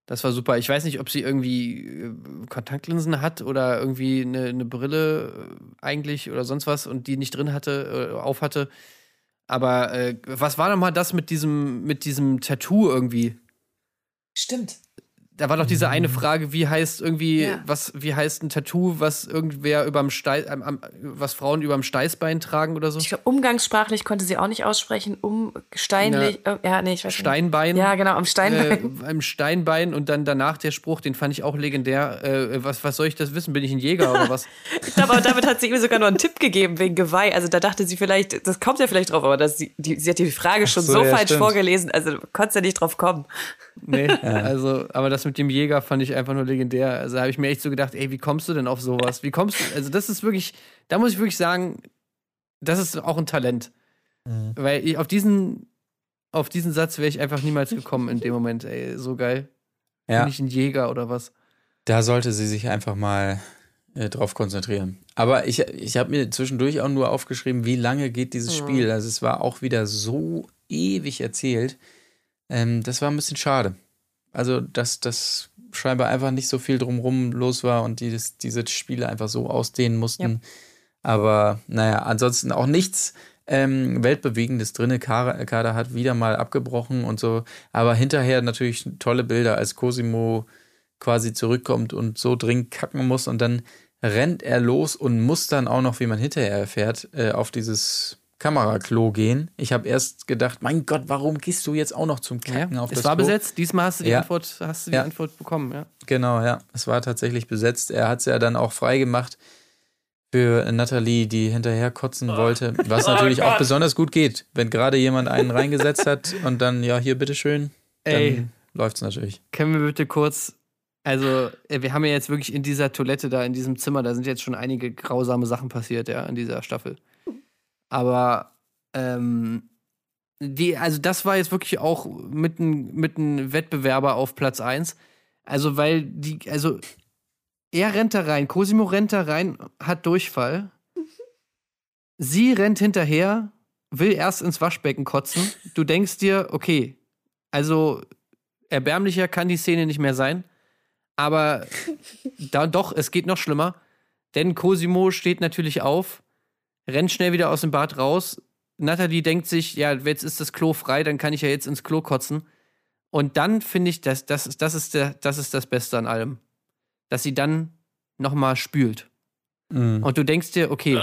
das war super. Ich weiß nicht, ob sie irgendwie äh, Kontaktlinsen hat oder irgendwie eine, eine Brille äh, eigentlich oder sonst was und die nicht drin hatte, äh, auf hatte. Aber äh, was war nochmal das mit diesem, mit diesem Tattoo irgendwie? Stimmt. Da war doch diese eine Frage, wie heißt irgendwie, Ja. was, wie heißt ein Tattoo, was irgendwer überm Steiß, am- was Frauen überm Steißbein tragen oder so? Ich glaube, umgangssprachlich konnte sie auch nicht aussprechen. Um Steinlich. äh, Ja, nee, ich weiß Steinbein. nicht. Ja, genau, am Steinbein. Äh, Steinbein und dann danach der Spruch, den fand ich auch legendär. Äh, was, was soll ich das wissen? Bin ich ein Jäger oder was? [LAUGHS] Ich glaube, aber damit hat sie ihm sogar noch einen Tipp gegeben wegen Geweih. Also da dachte sie vielleicht, das kommt ja vielleicht drauf, aber das, sie, die, sie hat die Frage schon so, so, ja, falsch stimmt. vorgelesen. Also du konntest ja nicht drauf kommen. Nee, [LAUGHS] also, aber das mit dem Jäger fand ich einfach nur legendär. Also habe ich mir echt so gedacht, ey, wie kommst du denn auf sowas? Wie kommst du? Also, das ist wirklich, da muss ich wirklich sagen, das ist auch ein Talent. Weil ich auf diesen, auf diesen Satz wäre ich einfach niemals gekommen in dem Moment, ey, so geil. Ja. Bin ich ein Jäger oder was? Da sollte sie sich einfach mal äh, drauf konzentrieren. Aber ich, ich habe mir zwischendurch auch nur aufgeschrieben, wie lange geht dieses Spiel. Also es war auch wieder so ewig erzählt. Ähm, das war ein bisschen schade. Also, dass das scheinbar einfach nicht so viel drumrum los war und die, das, diese Spiele einfach so ausdehnen mussten. Aber naja, ansonsten auch nichts ähm, Weltbewegendes drin. Kader, Kader hat wieder mal abgebrochen und so. Aber hinterher natürlich tolle Bilder, als Cosimo quasi zurückkommt und so dringend kacken muss und dann rennt er los und muss dann auch noch, wie man hinterher erfährt, äh, auf dieses Kameraklo gehen. Ich habe erst gedacht, mein Gott, warum gehst du jetzt auch noch zum Kacken Ja, auf es das war Klo? besetzt. Diesmal hast du die Ja. Antwort, hast du die Ja. Antwort bekommen, ja. Genau, ja. Es war tatsächlich besetzt. Er hat es ja dann auch freigemacht für Nathalie, die hinterher kotzen wollte. Was [LAUGHS] natürlich auch besonders gut geht, wenn gerade jemand einen reingesetzt hat und dann, ja, hier, bitteschön, dann Ey. läuft's natürlich. Können wir bitte kurz, also äh, wir haben ja jetzt wirklich in dieser Toilette da, in diesem Zimmer, da sind jetzt schon einige grausame Sachen passiert, ja, in dieser Staffel. Aber ähm, die, also das war jetzt wirklich auch mit ein, mit Wettbewerber auf Platz 1. Also, weil die, also er rennt da rein, Cosimo rennt da rein, hat Durchfall. [LAUGHS] Sie rennt hinterher, will erst ins Waschbecken kotzen. Du denkst dir, okay, also erbärmlicher kann die Szene nicht mehr sein. Aber [LAUGHS] da doch, es geht noch schlimmer. Denn Cosimo steht natürlich auf, rennt schnell wieder aus dem Bad raus. Nathalie denkt sich, ja, jetzt ist das Klo frei, dann kann ich ja jetzt ins Klo kotzen. Und dann finde ich, das, das, ist- das, ist der, das ist das Beste an allem. Dass sie dann nochmal spült. Mhm. Und du denkst dir, okay,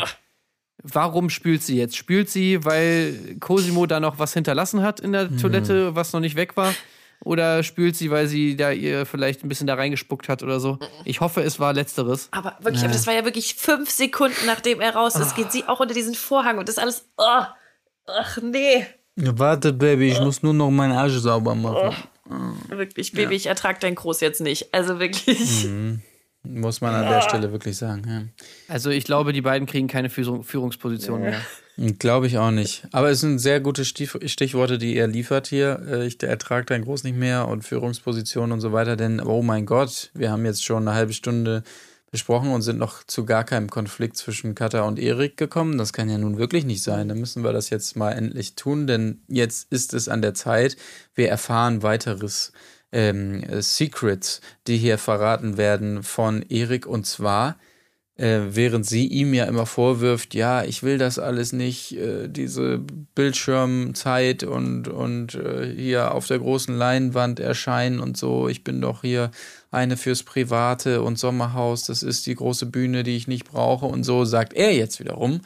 warum spült sie jetzt? Spült sie, weil Cosimo da noch was hinterlassen hat in der Toilette, was noch nicht weg war? Oder spült sie, weil sie da ihr vielleicht ein bisschen da reingespuckt hat oder so? Ich hoffe, es war letzteres. Aber wirklich, aber das war ja wirklich fünf Sekunden, nachdem er raus ist, geht sie auch unter diesen Vorhang und das alles. Oh, ach nee. Warte, Baby, ich muss nur noch meinen Arsch sauber machen. Wirklich, Baby, ich ertrag dein Groß jetzt nicht. Also wirklich. Muss man an der Stelle wirklich sagen. Also ich glaube, die beiden kriegen keine Führung, Führungsposition mehr. Ja. Glaube ich auch nicht. Aber es sind sehr gute Stich Stichworte, die er liefert hier. Äh, Ich ertrage dein Groß nicht mehr und Führungsposition und so weiter. Denn, oh mein Gott, wir haben jetzt schon eine halbe Stunde besprochen und sind noch zu gar keinem Konflikt zwischen Katha und Erik gekommen. Das kann ja nun wirklich nicht sein. Dann müssen wir das jetzt mal endlich tun, denn jetzt ist es an der Zeit. Wir erfahren weiteres ähm, Secrets, die hier verraten werden von Erik. Und zwar äh, während sie ihm ja immer vorwirft, ja, ich will das alles nicht, äh, diese Bildschirmzeit und, und äh, hier auf der großen Leinwand erscheinen und so, ich bin doch hier eine fürs Private und Sommerhaus, das ist die große Bühne, die ich nicht brauche und so, sagt er jetzt wiederum.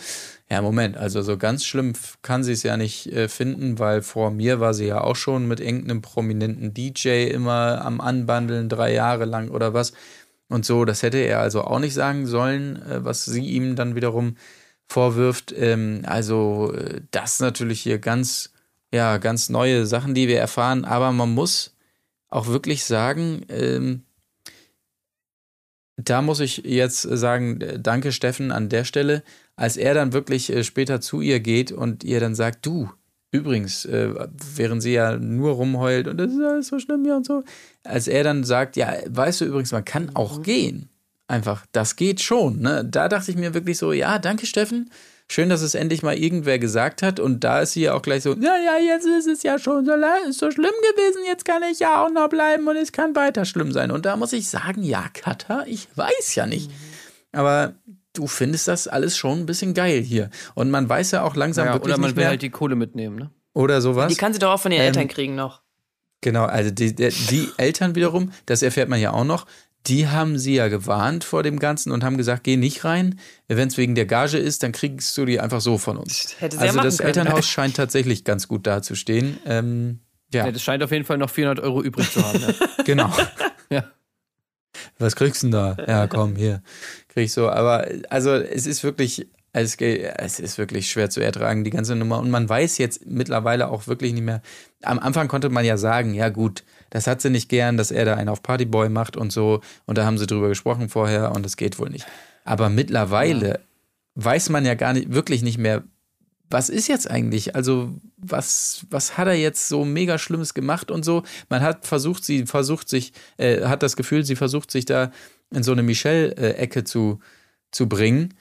Ja, Moment, also so ganz schlimm kann sie es ja nicht äh, finden, weil vor mir war sie ja auch schon mit irgendeinem prominenten DJ immer am Anbandeln, drei Jahre lang oder was. Und so, das hätte er also auch nicht sagen sollen, äh, was sie ihm dann wiederum vorwirft. Ähm, also, äh, das natürlich hier ganz, ja, ganz neue Sachen, die wir erfahren. Aber man muss auch wirklich sagen, ähm, da muss ich jetzt sagen, äh, danke Steffen an der Stelle, als er dann wirklich später zu ihr geht und ihr dann sagt, du, Übrigens, äh, während sie ja nur rumheult und das ist alles so schlimm hier und so, als er dann sagt, ja, weißt du übrigens, man kann auch mhm. gehen. Einfach, das geht schon. Ne? Da dachte ich mir wirklich so, ja, danke Steffen. Schön, dass es endlich mal irgendwer gesagt hat. Und da ist sie ja auch gleich so, ja, ja, jetzt ist es ja schon so, ist so schlimm gewesen, jetzt kann ich ja auch noch bleiben und es kann weiter schlimm sein. Und da muss ich sagen, ja, Katha, ich weiß ja nicht. Mhm. Aber du findest das alles schon ein bisschen geil hier. Und man weiß ja auch langsam ja, wirklich Oder man nicht will mehr, halt die Kohle mitnehmen, ne? Oder sowas. Die kann sie doch auch von ihren Ähm, Eltern kriegen noch. Genau, also die, die, die Eltern wiederum, das erfährt man ja auch noch, die haben sie ja gewarnt vor dem Ganzen und haben gesagt, geh nicht rein. Wenn es wegen der Gage ist, dann kriegst du die einfach so von uns. Hätte sie ja Also machen das können. Elternhaus [LAUGHS] scheint tatsächlich ganz gut dazustehen. Ähm, ja, Ja, das scheint auf jeden Fall noch 400 Euro übrig zu haben. Ja. [LAUGHS] genau. Ja. Was kriegst du denn da? [LAUGHS] Ja, komm, hier. Krieg ich so. Aber also es ist wirklich, es, es ist wirklich schwer zu ertragen, die ganze Nummer. Und man weiß jetzt mittlerweile auch wirklich nicht mehr. Am Anfang konnte man ja sagen, ja gut, das hat sie nicht gern, dass er da einen auf Partyboy macht und so. Und da haben sie drüber gesprochen vorher und es geht wohl nicht. Aber mittlerweile weiß man ja gar nicht, wirklich nicht mehr, was ist jetzt eigentlich? Also, was, was hat er jetzt so mega Schlimmes gemacht und so? Man hat versucht, sie versucht sich, äh, hat das Gefühl, sie versucht sich da in so eine Michelle-Ecke zu, zu bringen.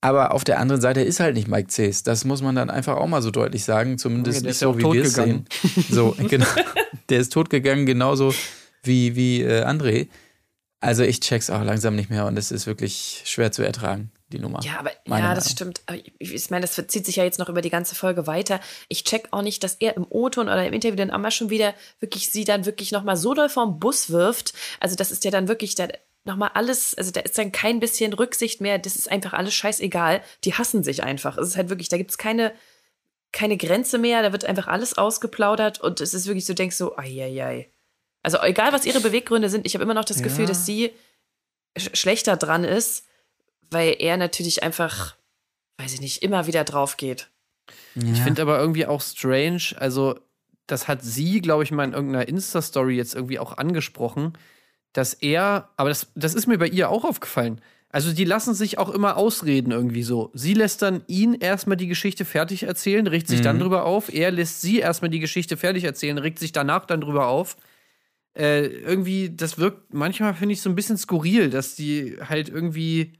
Aber auf der anderen Seite ist halt nicht Mike Cs. Das muss man dann einfach auch mal so deutlich sagen. Zumindest der nicht so, wie wir es sehen. So, [LAUGHS] genau. Der ist totgegangen, genauso wie, wie äh, André. Also ich check's auch langsam nicht mehr und es ist wirklich schwer zu ertragen, die Nummer. Ja, aber ja, das Meinung. stimmt. Aber ich, meine, das zieht sich ja jetzt noch über die ganze Folge weiter. Ich check auch nicht, dass er im O-Ton oder im Interview dann einmal schon wieder wirklich sie dann wirklich nochmal so doll vom Bus wirft. Also das ist ja dann wirklich dann nochmal alles, also da ist dann kein bisschen Rücksicht mehr. Das ist einfach alles scheißegal. Die hassen sich einfach. Es ist halt wirklich, da gibt es keine, keine Grenze mehr. Da wird einfach alles ausgeplaudert und es ist wirklich so, denkst so, ai, ai, ai. Also egal, was ihre Beweggründe sind, ich habe immer noch das Gefühl, Ja. dass sie sch schlechter dran ist, weil er natürlich einfach, weiß ich nicht, immer wieder drauf geht. Ich finde aber irgendwie auch strange, also das hat sie, glaube ich, mal in irgendeiner Insta-Story jetzt irgendwie auch angesprochen, dass er, aber das, das ist mir bei ihr auch aufgefallen. Also die lassen sich auch immer ausreden irgendwie so. Sie lässt dann ihn erstmal die Geschichte fertig erzählen, regt sich dann drüber auf. Er lässt sie erstmal die Geschichte fertig erzählen, regt sich danach dann drüber auf. Äh, irgendwie, das wirkt manchmal, finde ich, so ein bisschen skurril, dass die halt irgendwie,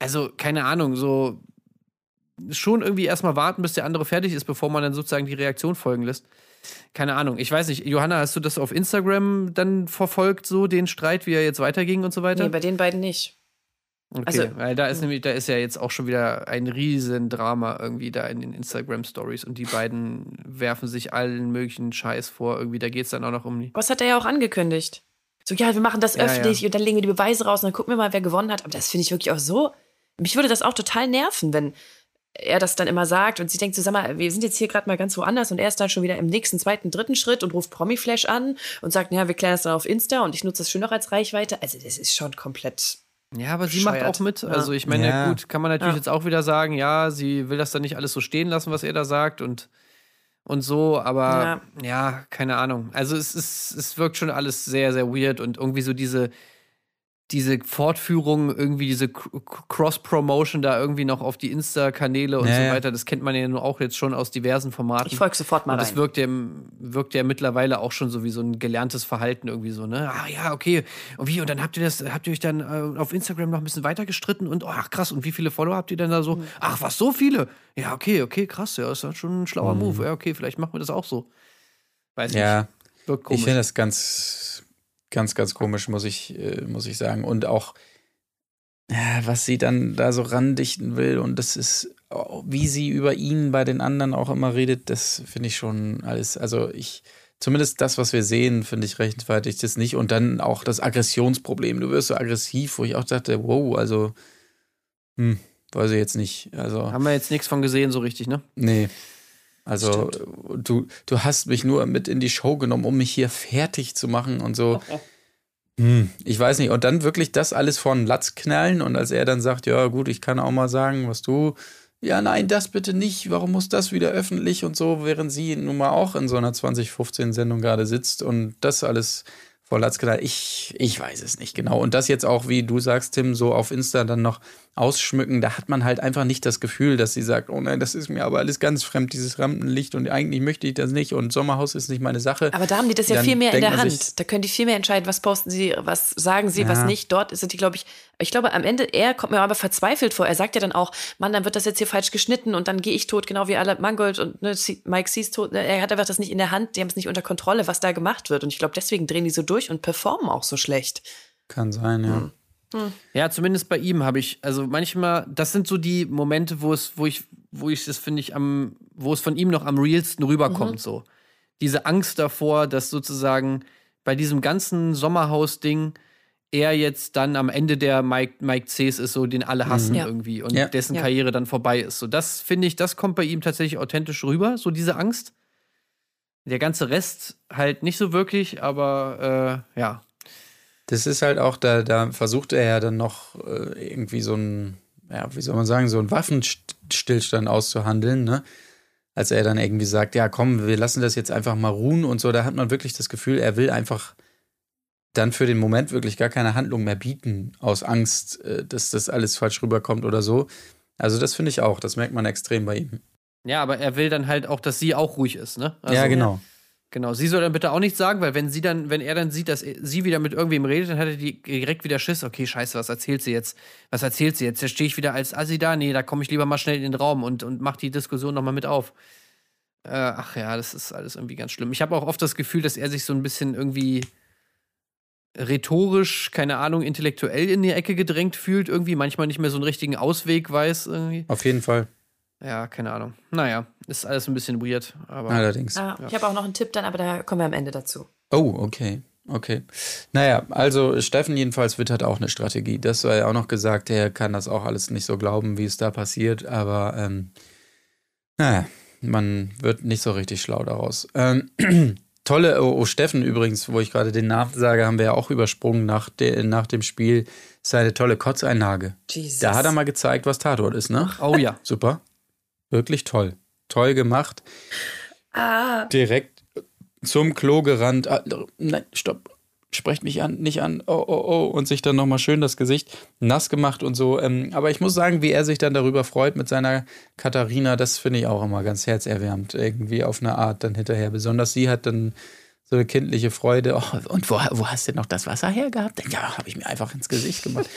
also keine Ahnung, so schon irgendwie erstmal warten, bis der andere fertig ist, bevor man dann sozusagen die Reaktion folgen lässt. Keine Ahnung. Ich weiß nicht, Johanna, hast du das auf Instagram dann verfolgt, so den Streit, wie er jetzt weiterging und so weiter? Nee, bei den beiden nicht. okay, also- weil da ist nämlich, da ist ja jetzt auch schon wieder ein riesen Drama irgendwie da in den Instagram Stories und die beiden werfen sich allen möglichen Scheiß vor. Irgendwie, da geht es dann auch noch um die. Was hat er ja auch angekündigt? So, ja, wir machen das Ja, öffentlich ja. und dann legen wir die Beweise raus und dann gucken wir mal, wer gewonnen hat. Aber das finde ich wirklich auch so. Mich würde das auch total nerven, wenn er das dann immer sagt und sie denkt so, sag mal, wir sind jetzt hier gerade mal ganz woanders und er ist dann schon wieder im nächsten, zweiten, dritten Schritt und ruft Promiflash an und sagt, ja, wir klären das dann auf Insta und ich nutze das schön noch als Reichweite. Also das ist schon komplett. Ja, aber sie macht auch mit. Ja. Also ich meine, Ja. gut, kann man natürlich Ja. jetzt auch wieder sagen, ja, sie will das dann nicht alles so stehen lassen, was er da sagt und, und so, aber ja. keine Ahnung. Also es ist, es wirkt schon alles sehr, sehr weird und irgendwie so diese, diese Fortführung, irgendwie diese Cross-Promotion da irgendwie noch auf die Insta-Kanäle und Ja, so weiter, das kennt man ja nun auch jetzt schon aus diversen Formaten. Ich folge sofort mal Und das rein. wirkt ja, wirkt ja mittlerweile auch schon so wie so ein gelerntes Verhalten irgendwie so, ne? Ah ja, okay. Und wie? Und dann habt ihr das, habt ihr euch dann äh, auf Instagram noch ein bisschen weiter gestritten und oh, ach krass, und wie viele Follower habt ihr denn da so? Ach, was, so viele? Ja, okay, okay, krass, ja, ist schon ein schlauer Move. Ja, okay, vielleicht machen wir das auch so. Weiß Ja, nicht. Wirkt ich komisch. finde das ganz, ganz, ganz komisch, muss ich, äh, muss ich sagen. Und auch, ja, was sie dann da so randichten will und das ist, oh, wie sie über ihn bei den anderen auch immer redet, das finde ich schon alles, also ich, zumindest das, was wir sehen, finde ich rechtfertigt das nicht. Und dann auch das Aggressionsproblem. Du wirst so aggressiv, wo ich auch dachte, wow, also, hm, weiß ich jetzt nicht. Also, Haben wir jetzt nichts von gesehen, so richtig, ne? Nee. Also du, du hast mich nur mit in die Show genommen, um mich hier fertig zu machen und so. Hm, ich weiß nicht. Und dann wirklich das alles von Latz knallen und als er dann sagt, ja gut, ich kann auch mal sagen, was du, ja nein, das bitte nicht, warum muss das wieder öffentlich und so, während sie nun mal auch in so einer 2015-Sendung gerade sitzt und das alles vor Latz knallt. Ich, ich weiß es nicht genau. Und das jetzt auch, wie du sagst, Tim, so auf Insta dann noch ausschmücken, da hat man halt einfach nicht das Gefühl, dass sie sagt, oh nein, das ist mir aber alles ganz fremd, dieses Rampenlicht und eigentlich möchte ich das nicht und Sommerhaus ist nicht meine Sache. Aber da haben die das ja Dann viel mehr in der Hand. sich- da können die viel mehr entscheiden, was posten sie, was sagen sie, was Ja. nicht. Dort sind die, glaube ich, ich glaube, am Ende, er kommt mir aber verzweifelt vor. Er sagt ja dann auch, Mann, dann wird das jetzt hier falsch geschnitten und dann gehe ich tot, genau wie alle Mangold und ne, C- Mike Sees tot. Ne, Er hat einfach das nicht in der Hand, die haben es nicht unter Kontrolle, was da gemacht wird. Und ich glaube, deswegen drehen die so durch und performen auch so schlecht. Kann sein, ja. Ja, zumindest bei ihm habe ich, also manchmal, das sind so die Momente, wo es, wo ich, wo ich das finde ich am, wo es von ihm noch am realsten rüberkommt, so. Diese Angst davor, dass sozusagen bei diesem ganzen Sommerhaus-Ding er jetzt dann am Ende der Mike, Mike Cs ist, so den alle hassen Ja. irgendwie und Ja. dessen Ja. Karriere dann vorbei ist. So, das finde ich, das kommt bei ihm tatsächlich authentisch rüber, so diese Angst. Der ganze Rest halt nicht so wirklich, aber äh, ja. Das ist halt auch, da, da versucht er ja dann noch äh, irgendwie so ein, ja, wie soll man sagen, so einen Waffenstillstand auszuhandeln, ne? Als er dann irgendwie sagt, ja, komm, wir lassen das jetzt einfach mal ruhen und so, da hat man wirklich das Gefühl, er will einfach dann für den Moment wirklich gar keine Handlung mehr bieten, aus Angst, äh, dass das alles falsch rüberkommt oder so. Also das finde ich auch, das merkt man extrem bei ihm. Ja, aber er will dann halt auch, dass sie auch ruhig ist, ne? Also- ja, genau. Genau, sie soll dann bitte auch nichts sagen, weil wenn sie dann, wenn er dann sieht, dass sie wieder mit irgendwem redet, dann hat er die direkt wieder Schiss. Okay, scheiße, was erzählt sie jetzt? Was erzählt sie jetzt? Da stehe ich wieder als Assi da. Nee, da komme ich lieber mal schnell in den Raum und, und mach die Diskussion nochmal mit auf. Äh, ach ja, das ist alles irgendwie ganz schlimm. Ich habe auch oft das Gefühl, dass er sich so ein bisschen irgendwie rhetorisch, keine Ahnung, intellektuell in die Ecke gedrängt fühlt, irgendwie manchmal nicht mehr so einen richtigen Ausweg weiß, irgendwie. Auf jeden Fall. Ja, keine Ahnung. Naja, ist alles ein bisschen weird, aber. Allerdings. Ah, Ich habe auch noch einen Tipp dann, aber da kommen wir am Ende dazu. Oh, okay. Okay. Naja, also Steffen jedenfalls wittert auch eine Strategie. Das war ja auch noch gesagt, er kann das auch alles nicht so glauben, wie es da passiert, aber ähm, naja, man wird nicht so richtig schlau daraus. Ähm, [CLEARS THROAT] tolle, oh, oh, Steffen übrigens, wo ich gerade den Namen sage, haben wir ja auch übersprungen nach, de, nach dem Spiel, seine tolle Kotzeinlage. Jesus. Da hat er mal gezeigt, was Tatort ist, ne? Oh ja. Super. Wirklich toll. Toll gemacht. Ah. Direkt zum Klo gerannt. Ah, nein, stopp. Sprecht mich an, nicht an. Oh, oh, oh. Und sich dann nochmal schön das Gesicht nass gemacht und so. Ähm, aber ich muss sagen, wie er sich dann darüber freut mit seiner Katharina, das finde ich auch immer ganz herzerwärmend. Irgendwie auf eine Art dann hinterher. Besonders sie hat dann so eine kindliche Freude. Oh, und wo, wo hast du noch das Wasser hergehabt? Ja, habe ich mir einfach ins Gesicht gemacht.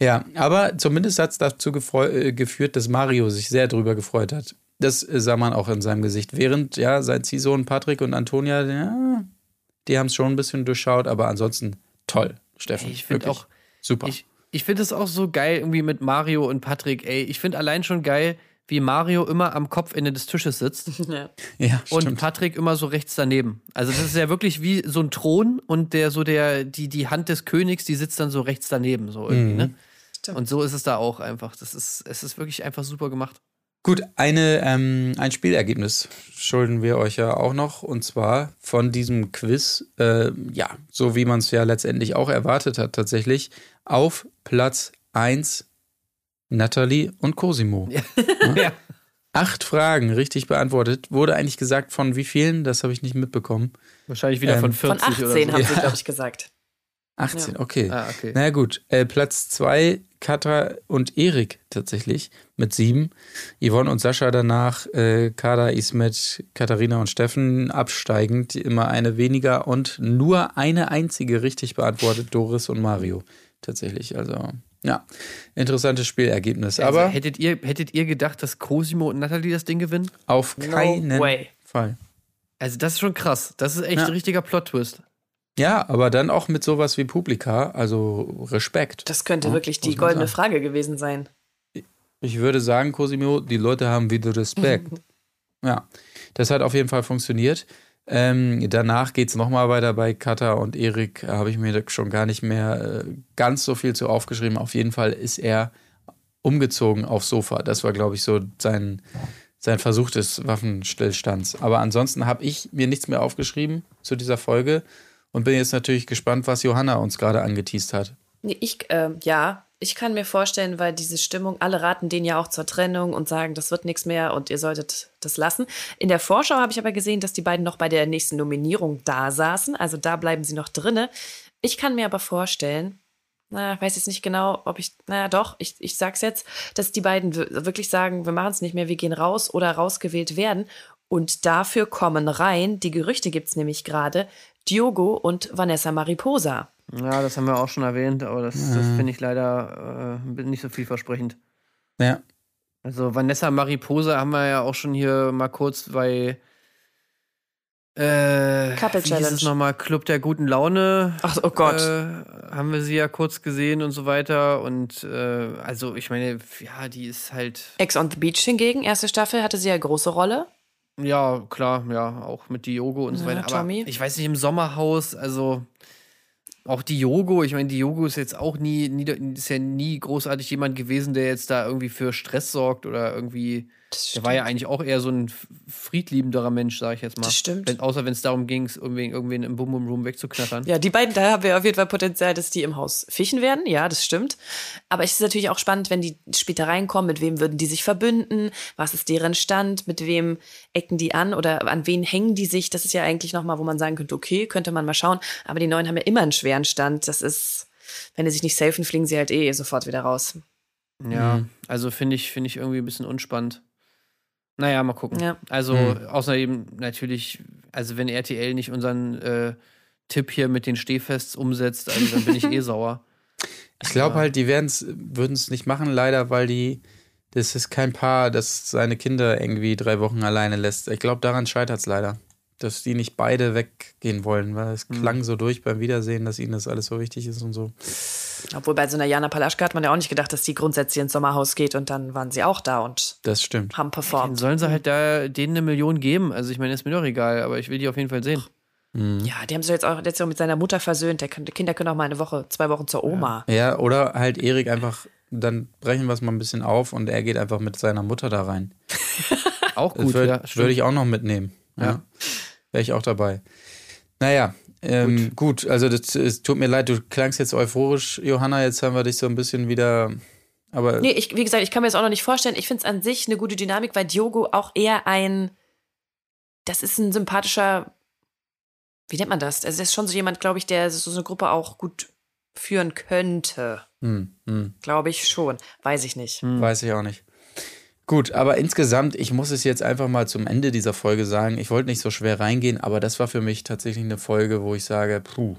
Ja, aber zumindest hat es dazu gefreu- äh, geführt, dass Mario sich sehr drüber gefreut hat. Das äh, sah man auch in seinem Gesicht. Während, ja, sein Ziehsohn Patrick und Antonia, ja, die haben es schon ein bisschen durchschaut, aber ansonsten toll, Steffen. Ich finde auch, super. Ich, ich finde es auch so geil irgendwie mit Mario und Patrick. Ey, ich finde allein schon geil, wie Mario immer am Kopfende des Tisches sitzt [LAUGHS] Ja. ja, und stimmt. Patrick immer so rechts daneben. Also das ist ja wirklich wie so ein Thron und der so der die die Hand des Königs, die sitzt dann so rechts daneben so irgendwie, Mhm. ne? Stimmt. Und so ist es da auch einfach. Das ist es ist wirklich einfach super gemacht. Gut, eine, ähm, ein Spielergebnis schulden wir euch ja auch noch. Und zwar von diesem Quiz, äh, ja, so wie man es ja letztendlich auch erwartet hat, tatsächlich, auf Platz 1 Natalie und Cosimo. Ja. [LAUGHS] ja. Acht Fragen richtig beantwortet. Wurde eigentlich gesagt von wie vielen? Das habe ich nicht mitbekommen. Wahrscheinlich wieder Ähm, von Von 40 oder 18 so. haben sie, Ja. glaube ich, gesagt. 18, okay. Ah, okay. Na ja, gut. Äh, Platz 2, Katra und Erik tatsächlich mit sieben. Yvonne und Sascha danach, äh, Kada, Ismet, Katharina und Steffen absteigend, immer eine weniger und nur eine einzige richtig beantwortet, Doris und Mario tatsächlich. Also, ja, interessantes Spielergebnis. Also, Aber hättet ihr, hättet ihr gedacht, dass Cosimo und Natalie das Ding gewinnen? auf keinen way. Fall. Also, das ist schon krass. Das ist echt Ja. ein richtiger Plot-Twist. Ja, aber dann auch mit sowas wie Publika, also Respekt. Das könnte Ja, wirklich die goldene sagen. Frage gewesen sein. Ich würde sagen, Cosimo, die Leute haben wieder Respekt. [LAUGHS] ja, das hat auf jeden Fall funktioniert. Ähm, danach geht es nochmal weiter bei Kata und Erik. Habe ich mir schon gar nicht mehr äh, ganz so viel zu aufgeschrieben. Auf jeden Fall ist er umgezogen aufs Sofa. Das war, glaube ich, so sein, sein Versuch des Waffenstillstands. Aber ansonsten habe ich mir nichts mehr aufgeschrieben zu dieser Folge und bin jetzt natürlich gespannt, was Johanna uns gerade angeteased hat. Ich, äh, ja, ich kann mir vorstellen, weil diese Stimmung, alle raten denen ja auch zur Trennung und sagen, das wird nichts mehr und ihr solltet das lassen. In der Vorschau habe ich aber gesehen, dass die beiden noch bei der nächsten Nominierung da saßen. Also da bleiben sie noch drinne. Ich kann mir aber vorstellen, na, weiß jetzt nicht genau, ob ich, naja, doch, ich, ich sag's jetzt, dass die beiden wir- wirklich sagen, wir machen es nicht mehr, wir gehen raus oder rausgewählt werden. Und dafür kommen rein, die Gerüchte gibt's nämlich gerade, Diogo und Vanessa Mariposa. Ja, das haben wir auch schon erwähnt, aber das, das finde ich leider äh, nicht so vielversprechend. Ja, Also Vanessa Mariposa haben wir ja auch schon hier mal kurz bei äh, Couple wie Challenge. nochmal Club der guten Laune. Ach, oh Gott. Äh, haben wir sie ja kurz gesehen und so weiter. Und äh, also ich meine, ja, die ist halt, Ex on the Beach hingegen, erste Staffel, hatte sie ja große Rolle. Ja, klar, ja, auch mit Diogo und so Ja, weiter. Aber Tommy. ich weiß nicht, im Sommerhaus, also auch Diogo, ich meine, Diogo ist jetzt auch nie, nie, ist ja nie großartig jemand gewesen, der jetzt da irgendwie für Stress sorgt oder irgendwie. Das Der war ja eigentlich auch eher so ein friedliebenderer Mensch, sag ich jetzt mal. Das stimmt. Wenn, außer wenn es darum ging, irgendwen, irgendwen im Bum Bum Room wegzuknattern. Ja, die beiden, da haben wir auf jeden Fall Potenzial, dass die im Haus fischen werden. Ja, das stimmt. Aber es ist natürlich auch spannend, wenn die später reinkommen, mit wem würden die sich verbünden? Was ist deren Stand? Mit wem ecken die an? Oder an wen hängen die sich? Das ist ja eigentlich nochmal, wo man sagen könnte, okay, könnte man mal schauen. Aber die Neuen haben ja immer einen schweren Stand. Das ist, wenn die sich nicht safen, fliegen sie halt eh sofort wieder raus. Ja, Mhm. also finde ich, finde ich irgendwie ein bisschen unspannend. Naja, mal gucken. Ja. Also, Mhm. außerdem natürlich, also wenn RTL nicht unseren äh, Tipp hier mit den Stehfests umsetzt, also dann bin ich eh [LAUGHS] sauer. Ich glaube halt, die werden's, würden es nicht machen, leider, weil die, das ist kein Paar, das seine Kinder irgendwie drei Wochen alleine lässt. Ich glaube, daran scheitert es leider. Dass die nicht beide weggehen wollen, weil es klang so durch beim Wiedersehen, dass ihnen das alles so wichtig ist und so. Obwohl bei so einer Jana Palaschka hat man ja auch nicht gedacht, dass die grundsätzlich ins Sommerhaus geht und dann waren sie auch da und Das stimmt. haben Dann performt. sollen sie halt da denen eine Million geben. Also ich meine, ist mir doch egal, aber ich will die auf jeden Fall sehen. Ja, die haben sich jetzt auch letztes Jahr mit seiner Mutter versöhnt. Der kann, die Kinder können auch mal eine Woche, zwei Wochen zur Oma. Ja, oder halt Erik einfach, dann brechen wir es mal ein bisschen auf und er geht einfach mit seiner Mutter da rein. Auch Das gut, würde ja. würd ich auch noch mitnehmen. Ja. Ja. Wäre ich auch dabei. Naja, ähm, gut. also das, es tut mir leid, du klangst jetzt euphorisch, Johanna. Jetzt haben wir dich so ein bisschen wieder. Aber Nee, ich, wie gesagt, ich kann mir das auch noch nicht vorstellen. Ich finde es an sich eine gute Dynamik, weil Diogo auch eher ein, das ist ein sympathischer, wie nennt man das? Also, das ist schon so jemand, glaube ich, der so eine Gruppe auch gut führen könnte. hm, hm, Glaube ich schon. Weiß ich nicht. weiß ich auch nicht. Gut, aber insgesamt, ich muss es jetzt einfach mal zum Ende dieser Folge sagen. Ich wollte nicht so schwer reingehen, aber das war für mich tatsächlich eine Folge, wo ich sage, puh.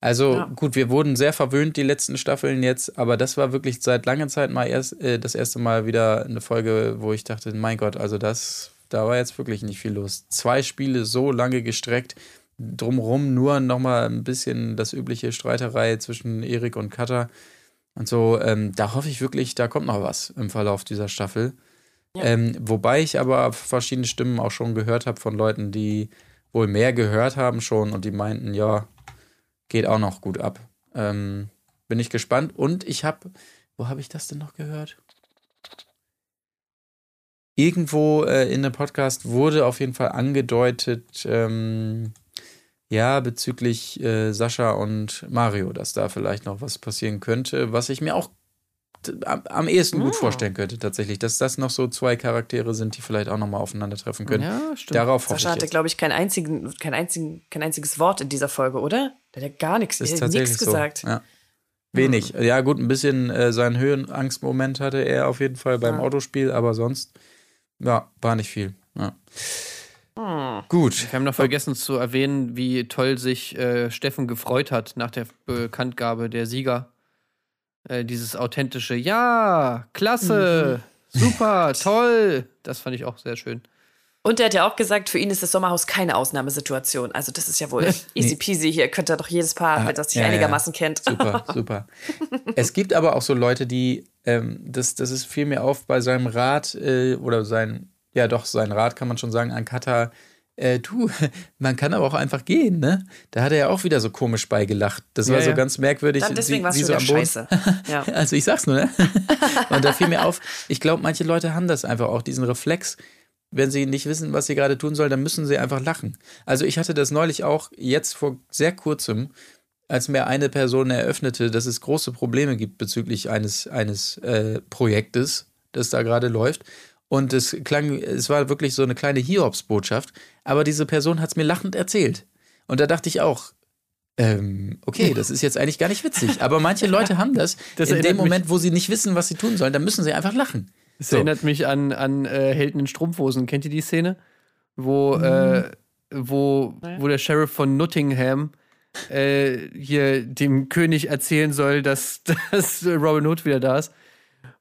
Also Ja. gut, wir wurden sehr verwöhnt die letzten Staffeln jetzt, aber das war wirklich seit langer Zeit mal erst äh, das erste Mal wieder eine Folge, wo ich dachte, mein Gott, also das, da war jetzt wirklich nicht viel los. Zwei Spiele so lange gestreckt, drumherum nur nochmal ein bisschen das übliche Streiterei zwischen Erik und Katha. Und so, ähm, da hoffe ich wirklich, da kommt noch was im Verlauf dieser Staffel. Ja. Ähm, wobei ich aber verschiedene Stimmen auch schon gehört habe von Leuten, die wohl mehr gehört haben schon und die meinten, ja, geht auch noch gut ab. Ähm, bin ich gespannt. Und ich habe, wo habe ich das denn noch gehört? Irgendwo äh, in dem Podcast wurde auf jeden Fall angedeutet, ähm, ja, bezüglich äh, Sascha und Mario, dass da vielleicht noch was passieren könnte, was ich mir auch am, am ehesten Oh. gut vorstellen könnte, tatsächlich. Dass das noch so zwei Charaktere sind, die vielleicht auch nochmal aufeinandertreffen können. Ja, stimmt. Darauf hoffe Sascha ich hatte, glaube ich, kein, einzigen, kein, einzigen, kein einziges Wort in dieser Folge, oder? Der hat gar nichts, ist nichts so. gesagt. Ja. Wenig. Ja, gut, ein bisschen äh, seinen Höhenangstmoment hatte er auf jeden Fall beim Ja. Autospiel, aber sonst, ja, war nicht viel. Ja. Hm. Gut. Wir haben noch vergessen zu erwähnen, wie toll sich äh, Steffen gefreut hat nach der Bekanntgabe der Sieger. Äh, dieses authentische Ja, klasse, Mhm. super, toll. Das fand ich auch sehr schön. Und er hat ja auch gesagt, für ihn ist das Sommerhaus keine Ausnahmesituation. Also das ist ja wohl easy peasy. Hier könnte doch jedes Paar, Ah, das sich ja, ja. einigermaßen kennt. Super, [LAUGHS] super. es gibt aber auch so Leute, die, ähm, das, das ist fiel mir auf bei seinem Rat äh, oder sein, ja doch, sein Rat kann man schon sagen an Kata. Äh, du, [LAUGHS] man kann aber auch einfach gehen, ne? Da hat er ja auch wieder so komisch beigelacht. Das war Ja, so ja. ganz merkwürdig. Dann deswegen war es so am scheiße. Ja. [LAUGHS] Also ich sag's nur, ne? [LAUGHS] Und da fiel mir auf, ich glaube, manche Leute haben das einfach auch, diesen Reflex. Wenn sie nicht wissen, was sie gerade tun sollen, dann müssen sie einfach lachen. Also ich hatte das neulich auch jetzt vor sehr kurzem, als mir eine Person eröffnete, dass es große Probleme gibt bezüglich eines, eines äh, Projektes, das da gerade läuft. Und es klang, es war wirklich so eine kleine Hiobsbotschaft, aber diese Person hat es mir lachend erzählt. Und da dachte ich auch, ähm, okay, das ist jetzt eigentlich gar nicht witzig. Aber manche Leute haben das, [LAUGHS] Das in dem Moment, wo sie nicht wissen, was sie tun sollen, dann müssen sie einfach lachen. Das So. erinnert mich an, an äh, Helden in Strumpfhosen. Kennt ihr die Szene? Wo, äh, wo, wo der Sheriff von Nottingham äh, hier dem König erzählen soll, dass, [LAUGHS] dass Robin Hood wieder da ist.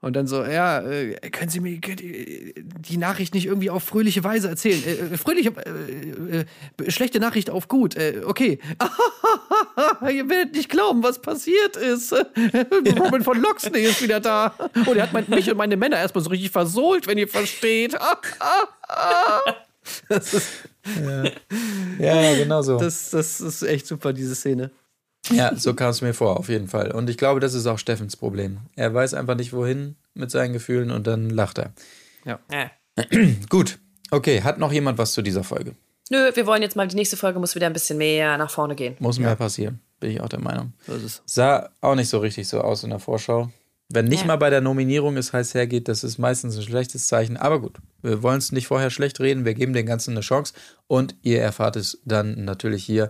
Und dann so, ja, äh, können Sie mir die Nachricht nicht irgendwie auf fröhliche Weise erzählen? Äh, äh, fröhlich, äh, äh, schlechte Nachricht auf gut. Okay. [LAUGHS] ihr werdet nicht glauben, was passiert ist. [LAUGHS] Robin von Loxley ist wieder da. Und er hat mein, mich und meine Männer erstmal so richtig versohlt, wenn ihr versteht. [LAUGHS] das, ist, Ja, ja, genau so. das, das ist echt super, diese Szene. Ja, [LAUGHS] so kam es mir vor, auf jeden Fall. Und ich glaube, das ist auch Steffens Problem. Er weiß einfach nicht, wohin mit seinen Gefühlen und dann lacht er. Ja. [CLEARS THROAT] Gut, okay, hat noch jemand was zu dieser Folge? Nö, wir wollen jetzt mal, die nächste Folge muss wieder ein bisschen mehr nach vorne gehen. Muss mehr passieren, bin ich auch der Meinung. Sah auch nicht so richtig so aus in der Vorschau. Wenn nicht Ja. mal bei der Nominierung es heiß hergeht, das ist meistens ein schlechtes Zeichen. Aber gut, wir wollen es nicht vorher schlecht reden. Wir geben den Ganzen eine Chance und ihr erfahrt es dann natürlich hier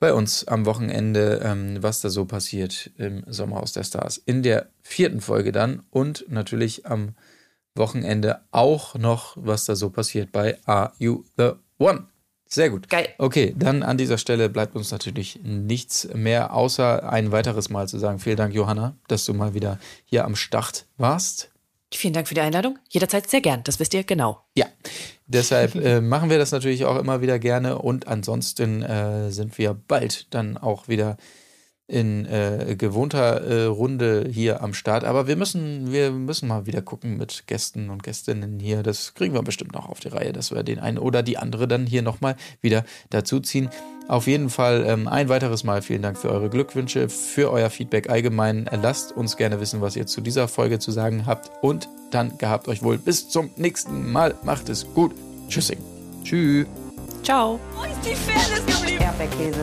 bei uns am Wochenende, ähm, was da so passiert im Sommerhaus der Stars. In der vierten Folge dann und natürlich am Wochenende auch noch, was da so passiert bei Are You the One? Sehr gut. Geil. Okay, dann an dieser Stelle bleibt uns natürlich nichts mehr, außer ein weiteres Mal zu sagen, vielen Dank, Johanna, dass du mal wieder hier am Start warst. Vielen Dank für die Einladung. Jederzeit sehr gern, das wisst ihr genau. Ja, deshalb [LAUGHS] äh, machen wir das natürlich auch immer wieder gerne und ansonsten äh, sind wir bald dann auch wieder in äh, gewohnter äh, Runde hier am Start. Aber wir müssen, wir müssen mal wieder gucken mit Gästen und Gästinnen hier. Das kriegen wir bestimmt noch auf die Reihe, dass wir den einen oder die andere dann hier nochmal wieder dazuziehen. Auf jeden Fall ähm, ein weiteres Mal vielen Dank für eure Glückwünsche, für euer Feedback allgemein. Lasst uns gerne wissen, was ihr zu dieser Folge zu sagen habt. Und dann gehabt euch wohl. Bis zum nächsten Mal. Macht es gut. Tschüssing. Tschüss. Ciao. Erdbeerkäse.